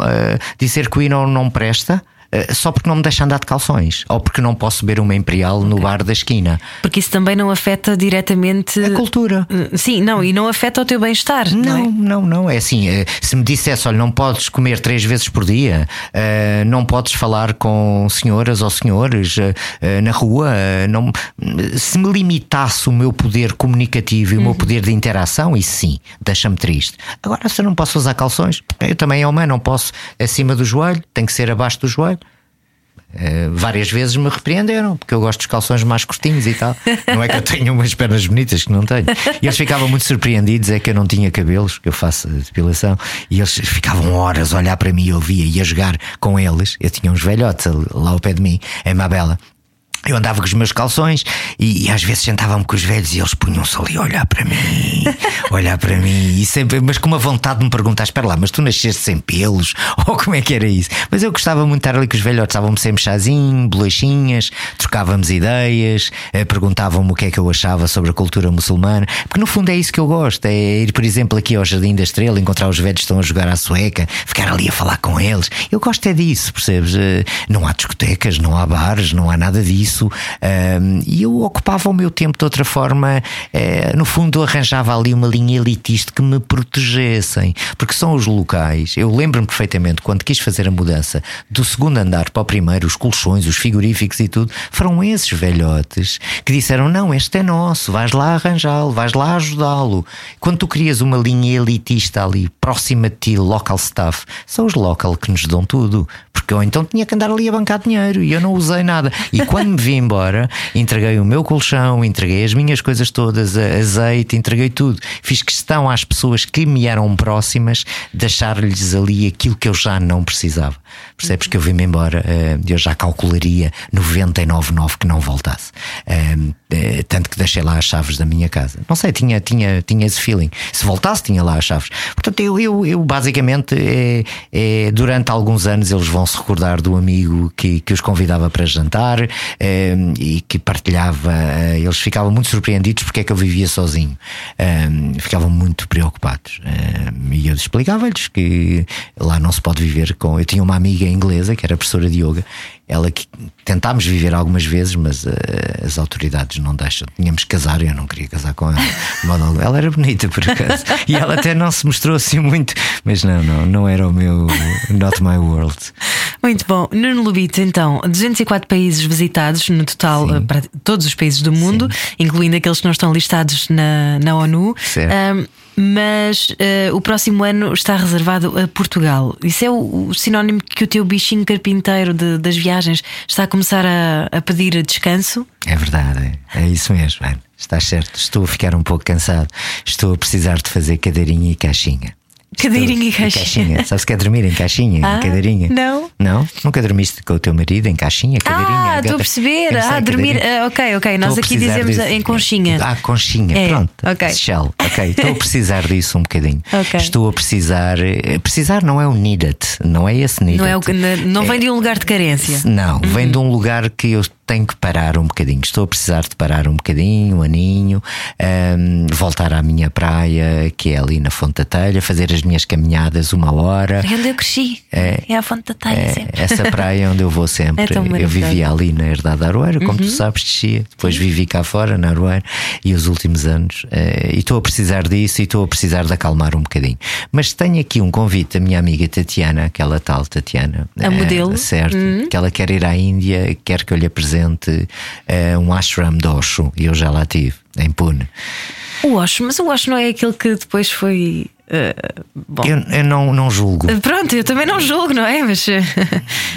dizer que o Irão não presta. Eh, Só porque não me deixa andar de calções ou porque não posso beber uma imperial no bar da esquina. Porque isso também não afeta diretamente A cultura. Uh, Sim, não, e não afeta o teu bem-estar. Não, Não, é? não, não. É assim, eh, se me dissesse, olha, não podes comer três vezes por dia, eh, não podes falar com senhoras ou senhores eh, eh, na rua, eh, não, se me limitasse o meu poder comunicativo e o meu poder de interação, isso sim, deixa-me triste. Agora, se eu não posso usar calções, eu também, homem, não posso acima do joelho, tem que ser abaixo do joelho. Uh, várias vezes me repreenderam, porque eu gosto dos calções mais curtinhos e tal. Não é que eu tenha umas pernas bonitas, que não tenho. E eles ficavam muito surpreendidos, é que eu não tinha cabelos, que eu faço depilação, e eles ficavam horas a olhar para mim e eu via, ia jogar com eles. Eu tinha uns velhotes lá ao pé de mim, em Mabela. Eu andava com os meus calções e, e às vezes sentava-me com os velhos e eles punham-se ali a olhar para mim, [LAUGHS] olhar para mim, e sempre, mas com uma vontade de me perguntar: espera lá, mas tu nasceste sem pelos? [LAUGHS] Ou como é que era isso? Mas eu gostava muito de estar ali com os velhotes, estavam-me sempre chazinho, bolachinhas, trocávamos ideias, eh, perguntavam-me o que é que eu achava sobre a cultura muçulmana, porque no fundo é isso que eu gosto: é ir, por exemplo, aqui ao Jardim da Estrela, encontrar os velhos que estão a jogar à sueca, ficar ali a falar com eles. Eu gosto é disso, percebes? Eh, Não há discotecas, não há bares, não há nada disso. Ahm, E eu ocupava o meu tempo de outra forma. eh, No fundo, arranjava ali uma linha elitista que me protegessem, porque são os locais. Eu lembro-me perfeitamente quando quis fazer a mudança do segundo andar para o primeiro, os colchões, os frigoríficos e tudo, foram esses velhotes que disseram: Não, este é nosso, vais lá arranjá-lo, vais lá ajudá-lo. Quando tu crias uma linha elitista ali, próxima de ti, local staff, são os local que nos dão tudo. Porque eu então tinha que andar ali a bancar dinheiro e eu não usei nada. E quando vim embora, entreguei o meu colchão, entreguei as minhas coisas todas, azeite, entreguei tudo. Fiz questão às pessoas que me eram próximas de achar-lhes ali aquilo que eu já não precisava. Percebes que eu vim-me embora, eh, eu já calcularia 99,9 que não voltasse. Eh, eh, Tanto que deixei lá as chaves da minha casa. Não sei, tinha, tinha, tinha esse feeling. Se voltasse, tinha lá as chaves. Portanto, eu, eu, eu basicamente, é, é, durante alguns anos, eles vão se recordar do amigo que, que os convidava para jantar eh, e que partilhava. eles ficavam muito surpreendidos porque é que eu vivia sozinho. Ficavam muito preocupados. E eu explicava-lhes que lá não se pode viver com. Eu tinha uma amiga inglesa que era professora de yoga. Ela que tentámos viver algumas vezes, mas eh, as autoridades não deixam. Tínhamos que casar e eu não queria casar com ela. modo. Ela era bonita, por acaso. E ela até não se mostrou assim muito. Mas não, não, não era o meu. Not my world. Muito bom. Nuno Lubito, então, 204 países visitados no total, Sim. eh, para todos os países do mundo, incluindo aqueles que não estão listados na, na ONU. Certo. Ahm, mas eh, o próximo ano está reservado a Portugal. Isso é o, o sinónimo que o teu bichinho carpinteiro de- das viagens está a começar a, a pedir descanso? É verdade, é, isso mesmo. é. Estás certo, estou a ficar um pouco cansado. Estou a precisar de fazer cadeirinha e caixinha. Cadeirinha e Estou- caixinha. Sabes que é dormir em caixinha? Ah, em cadeirinha? não. Não? Nunca dormiste com o teu marido em caixinha? Cadeirinha? Ah, gata? estou a perceber. Ah, dormir. cadeirinha. ah, ok, ok. Nós aqui dizemos disso. em conchinha. Ah, conchinha, É, pronto. ok. Shell, ok. Estou a precisar disso um bocadinho. Ok. Estou a precisar. eh, Precisar não é o need it, não é esse need Não, é o, não vem de um lugar de carência. Não, vem de um lugar que eu tenho que parar um bocadinho. Estou a precisar de parar um bocadinho, um aninho, um, voltar à minha praia, que é ali na Fonte da Telha, fazer as minhas caminhadas uma hora. É onde eu cresci. É, é a Fonte da Telha é, sempre. Essa praia é onde eu vou [LAUGHS] sempre. É eu vivia ali na Herdade da Aroeira, como uhum. tu sabes, descia. Depois Sim. vivi cá fora, na Aroeira, e os últimos anos. Uh, e estou a precisar disso e estou a precisar de acalmar um bocadinho. Mas tenho aqui um convite da minha amiga Tatiana, aquela tal Tatiana. A uh, modelo. Certo. Uhum. Que ela quer ir à Índia, quer que eu lhe apresente uh, um ashram de Osho. E eu já lá tive, em Pune. O Osho, mas o Osho não é aquele que depois foi bom. Eu, eu, não, não julgo. Pronto, eu também não julgo, não é? Mas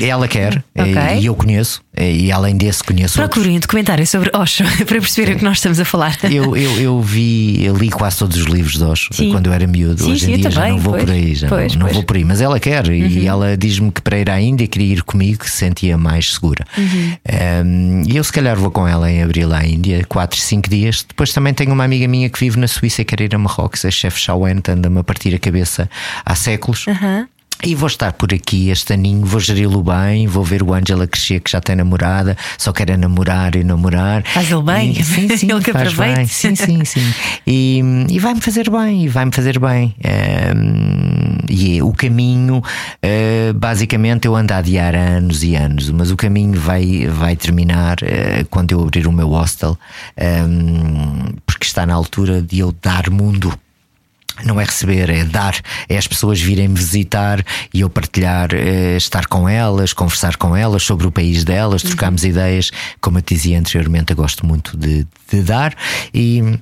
ela quer okay. e eu conheço, e além desse conheço. Procurem um documentário sobre Osho [LAUGHS] para perceber o que nós estamos a falar. Eu, eu, eu vi, eu li quase todos os livros de Osho sim. quando eu era miúdo. Sim, Hoje sim, em dia também, já não vou pois, por aí, já pois, não, pois. não, vou por aí. Mas ela quer uhum. e ela diz-me que para ir à Índia queria ir comigo, que se sentia mais segura. Uhum. Um, e eu se calhar vou com ela em abril à Índia, 4, 5 dias. Depois também tenho uma amiga minha que vive na Suíça e quer ir a Marrocos, a chefe Shawen, anda-me a partir a cabeça há séculos. Uhum. E vou estar por aqui este aninho, vou geri-lo bem, vou ver o Ângela crescer, que já tem namorada, só quer é namorar e namorar. Faz ele bem? E, sim, sim, [LAUGHS] ele que faz bem. Sim, sim, sim. E, e vai-me fazer bem, e vai-me fazer bem. Um, e é, o caminho, uh, basicamente, eu ando a adiar anos e anos, mas o caminho vai, vai terminar uh, quando eu abrir o meu hostel, um, porque está na altura de eu dar mundo não é receber, é dar, é as pessoas virem me visitar e eu partilhar, é estar com elas, conversar com elas sobre o país delas, trocarmos uhum. ideias. Como eu te dizia anteriormente, eu gosto muito de, de dar e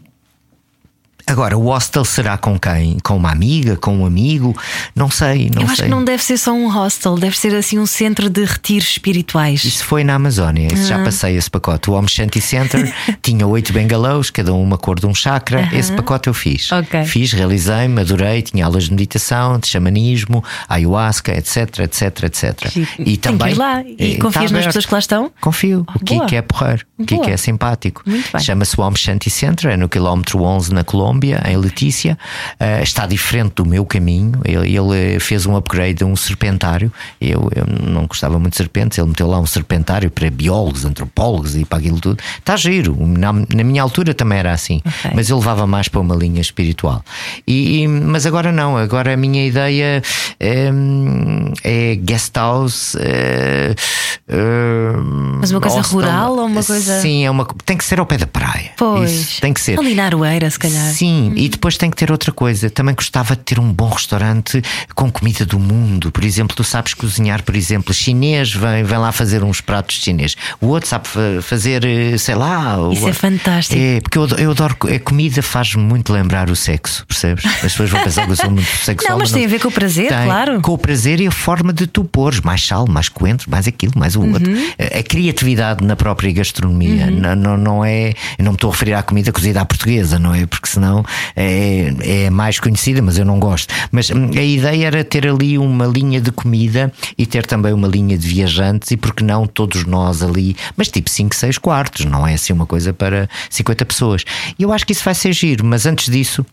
Agora, o hostel será com quem? Com uma amiga, com um amigo? Não sei, não Eu sei. acho que não deve ser só um hostel, deve ser assim um centro de retiros espirituais. Isso foi na Amazónia, isso já passei esse pacote. O Om Shanti Center [LAUGHS] tinha oito bengalows, cada um uma cor de um chakra. Esse pacote eu fiz. Ok. Fiz, realizei, adorei, tinha aulas de meditação, de xamanismo, ayahuasca, etc, etc, etc. E Tem que ir lá. E Eh, confias tá nas pessoas que lá estão? Confio. o boa. Kiko é porreiro. O Kiko Boa. é simpático. Chama-se o Om Shanti Center, é no quilómetro 11 na Colômbia, em Letícia. Uh, está diferente do meu caminho. Ele, ele fez um upgrade a um serpentário. Eu, eu não gostava muito de serpentes. Ele meteu lá um serpentário para biólogos, antropólogos e para aquilo tudo. Está giro. Na, na minha altura também era assim. Ok. Mas eu levava mais para uma linha espiritual. E, e- mas agora não. Agora a minha ideia hum, é guest house. eh, hum, Mas uma coisa hostel. rural ou uma coisa- Sim, é uma, tem que ser ao pé da praia. Pois. Isso, tem que ser. Ali na Aroeira, se calhar. Sim, e depois tem que ter outra coisa. Também gostava de ter um bom restaurante com comida do mundo. Por exemplo, tu sabes cozinhar, por exemplo, chinês, vem, vem lá fazer uns pratos chineses. O outro sabe fa- fazer, eh, sei lá. Isso o- é fantástico. É, porque eu, eu adoro. A comida faz-me muito lembrar o sexo, percebes? As pessoas vão pensar que eu sou muito [LAUGHS] sexual. Não, mas tem a ver com o prazer, Tem, claro. Com o prazer e a forma de tu pôres mais sal, mais coentro, mais aquilo, mais o outro. Uhum. A, a criatividade na própria gastronomia não, não, não é. Eu não me estou a referir à comida cozida à portuguesa, não é? Porque senão é, é mais conhecida, mas eu não gosto. Mas hum, a ideia era ter ali uma linha de comida e ter também uma linha de viajantes e porque não todos nós ali, mas tipo 5, 6 quartos, não é assim uma coisa para 50 pessoas. E eu acho que isso vai ser giro, mas antes disso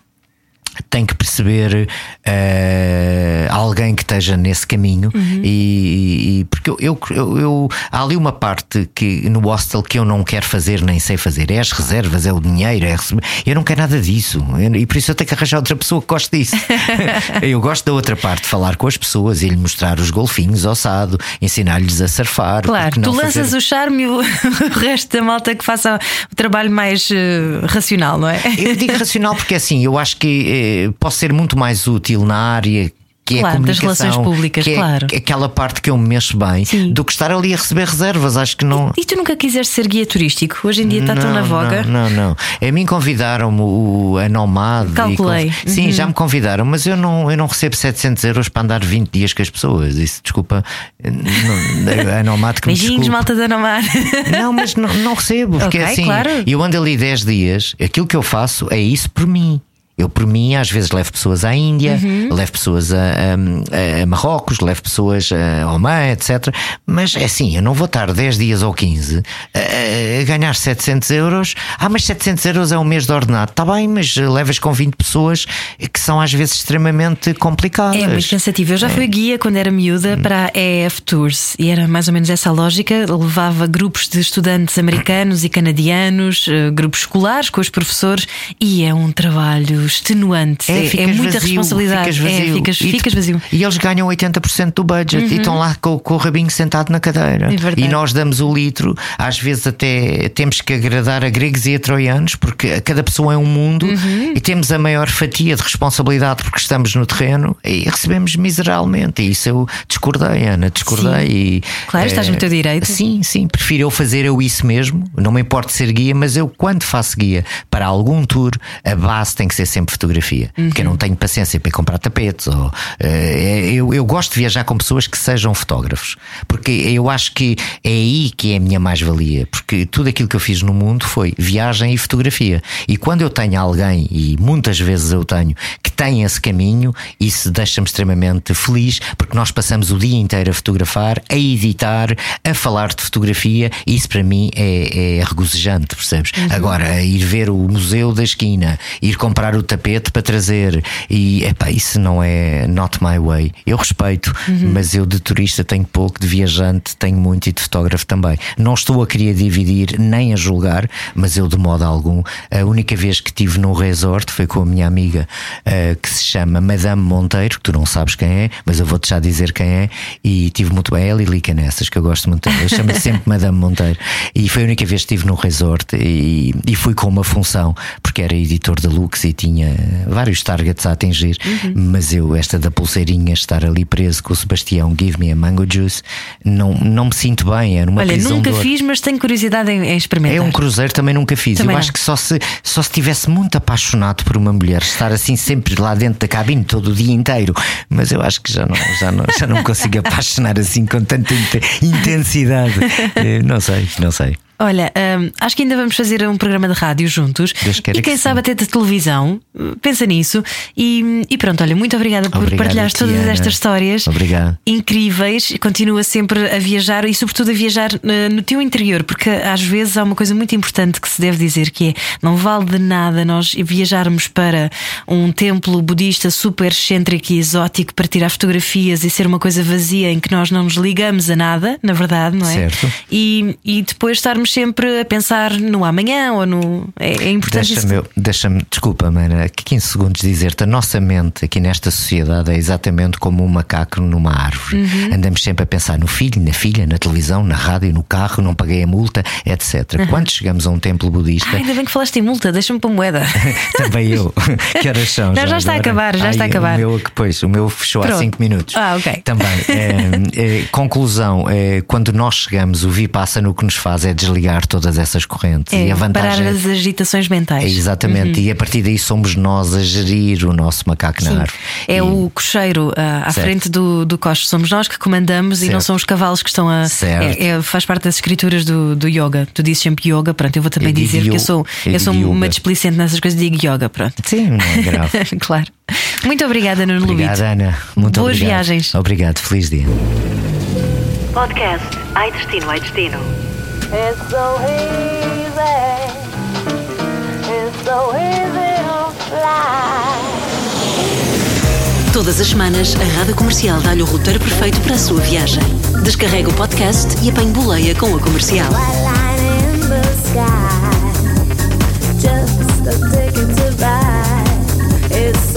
tem que perceber eh, alguém que esteja nesse caminho e, e- porque eu, eu, eu- há ali uma parte que no hostel que eu não quero fazer nem sei fazer é as reservas, é o dinheiro, é receber. eu não quero nada disso Eu- e por isso eu tenho que arranjar outra pessoa que goste disso. [LAUGHS] eu gosto da outra parte, falar com as pessoas e lhe mostrar os golfinhos ao sado, ensinar-lhes a surfar. Claro, tu lanças fazer- o charme e [LAUGHS] o, resto da malta que faça o trabalho mais eh, racional, não é? Eu digo racional porque assim, eu acho que eh, posso ser muito mais útil na área. Que Claro, é a das relações públicas, que é claro. aquela parte que eu me mexo bem, Sim. do que estar ali a receber reservas. Acho que não. E tu nunca quiseste ser guia turístico? Hoje em dia está tão na voga. Não, não, não. A mim convidaram-me o, a Nomad. e Calculei. conv- Sim, já me convidaram, mas eu não, eu não recebo 700 euros para andar 20 dias com as pessoas. Isso, desculpa. não- a Nomad que me Beijinhos, malta da Nomar. Não, mas não, não recebo, porque Ok, assim, claro. eu ando ali 10 dias, aquilo que eu faço é isso por mim. Eu, por mim, às vezes levo pessoas à Índia, Uhum. levo pessoas a, a- a Marrocos, levo pessoas a Oman, etc. Mas é assim, eu não vou estar 10 dias ou 15 a, a ganhar 700 euros. Ah, mas 700 euros é um mês de ordenado. Está bem, mas levas com 20 pessoas que são às vezes extremamente complicadas. É muito cansativo. Eu já fui guia quando era miúda para a EF Tours e era mais ou menos essa a lógica. Levava grupos de estudantes americanos e canadianos, eh, grupos escolares com os professores e é um trabalho extenuante. É, é ficas muita vazio, responsabilidade. Ficas vazio. É, ficas, E ficas vazio. Uhum. E eles ganham 80% do budget e estão lá com, com o rabinho sentado na cadeira. É e nós damos o litro, às vezes até temos que agradar a gregos e a troianos, porque cada pessoa é um mundo Uhum. e temos a maior fatia de responsabilidade porque estamos no terreno e recebemos miseravelmente. E isso eu discordei, Ana, discordei. E, Claro, estás no teu direito. Sim, sim, prefiro eu fazer eu isso mesmo. Não me importa ser guia, mas eu, quando faço guia para algum tour, a base tem que ser sempre fotografia. Porque eu não tenho paciência para comprar tapetes. Ou, eh, eu, eu gosto de viajar com pessoas que sejam fotógrafos. Porque eu acho que é aí que é a minha mais-valia. Porque tudo aquilo que eu fiz no mundo foi viagem e fotografia. E quando eu tenho alguém, e muitas vezes eu tenho, que tem esse caminho, isso deixa-me extremamente feliz, porque nós passamos o dia inteiro a fotografar, a editar, a falar de fotografia, e isso para mim é, é regozijante, percebes? Agora, ir ver o museu da esquina, ir comprar o tapete para trazer, e epá, isso não é not my way. Eu respeito, mas eu de turista tenho pouco, de viajante tenho muito e de fotógrafo também. Não estou a querer dividir nem a julgar, mas eu de modo algum, a única vez que estive num resort foi com a minha amiga eh, que se chama Madame Monteiro, que tu não sabes quem é, mas eu vou-te já dizer quem é, e tive muito bem, ela e Lica nessas, que eu gosto muito. Eu chamo sempre [LAUGHS] Madame Monteiro. E foi a única vez que estive num resort e, e fui com uma função, porque era editor da Lux e tinha vários targets a atingir, mas eu, esta da pulseirinha, estar ali preso com o Sebastião, give me a mango juice, não, não me sinto bem, era uma Olha, prisão nunca fiz, mas tenho curiosidade em, em experimentar. É um cruzeiro, também nunca fiz. Também eu não. acho que só se, só se tivesse muito apaixonado por uma mulher, estar assim sempre lá dentro da cabine todo o dia inteiro. Mas eu acho que já não, já não, já não me consigo apaixonar assim com tanta inte- intensidade. [LAUGHS] Eh, Não sei, não sei. Olha, hum, acho que ainda vamos fazer um programa de rádio juntos. Deus e quem que sabe sim. até de televisão. Pensa nisso. E, e pronto, olha, muito obrigada por Obrigado partilhar todas Ana. estas histórias Obrigado. incríveis. Continua sempre a viajar e, sobretudo, a viajar eh, no teu interior, porque às vezes há uma coisa muito importante que se deve dizer que é não vale de nada nós viajarmos para um templo budista super excêntrico e exótico para tirar fotografias e ser uma coisa vazia em que nós não nos ligamos a nada, na verdade, não é? Certo. E, e depois estarmos sempre a pensar no amanhã ou no. É, é importante Deixa-me, eu- deixa-me, desculpa, mana, aqui 15 segundos dizer-te: a nossa mente aqui nesta sociedade é exatamente como um macaco numa árvore. Uhum. Andamos sempre a pensar no filho, na filha, na televisão, na rádio, no carro, não paguei a multa, etc. Quando chegamos a um templo budista, ainda bem que falaste em multa, deixa-me para moeda. [LAUGHS] também eu, [LAUGHS] que horas são? Não, já está a agora? acabar, já Ai, está a acabar. O meu, pois, o meu fechou há Pronto. 5 minutos. Ah, ok. Também. é, é, conclusão: é, quando nós chegamos, o Vipassana o que nos faz é desligar todas essas correntes. É, e a vantagem parar as agitações mentais. é exatamente, e a partir daí somos nós a gerir o nosso macaco na árvore. É E- o cocheiro ah, à Certo. frente do, do coche. Somos nós que comandamos e não Certo. são os cavalos que estão a. Certo. É, é- faz parte das escrituras do, do yoga. Tu dizes sempre yoga, pronto. Eu vou também Eu dizer que eu sou, eu eu sou uma displicente nessas coisas, digo yoga, pronto. Sim, não é grave. [LAUGHS] claro. Muito obrigada, Nuno Luís. Obrigado, Ana. Muito Boas obrigado. viagens. Obrigado, feliz dia. Podcast Ai Destino, Ai Destino. It's so easy. It's so easy to fly. Todas as semanas, a Rádio Comercial dá-lhe o roteiro perfeito para a sua viagem. Descarrega o podcast e apanhe boleia com a comercial. Just a ticket to buy. It's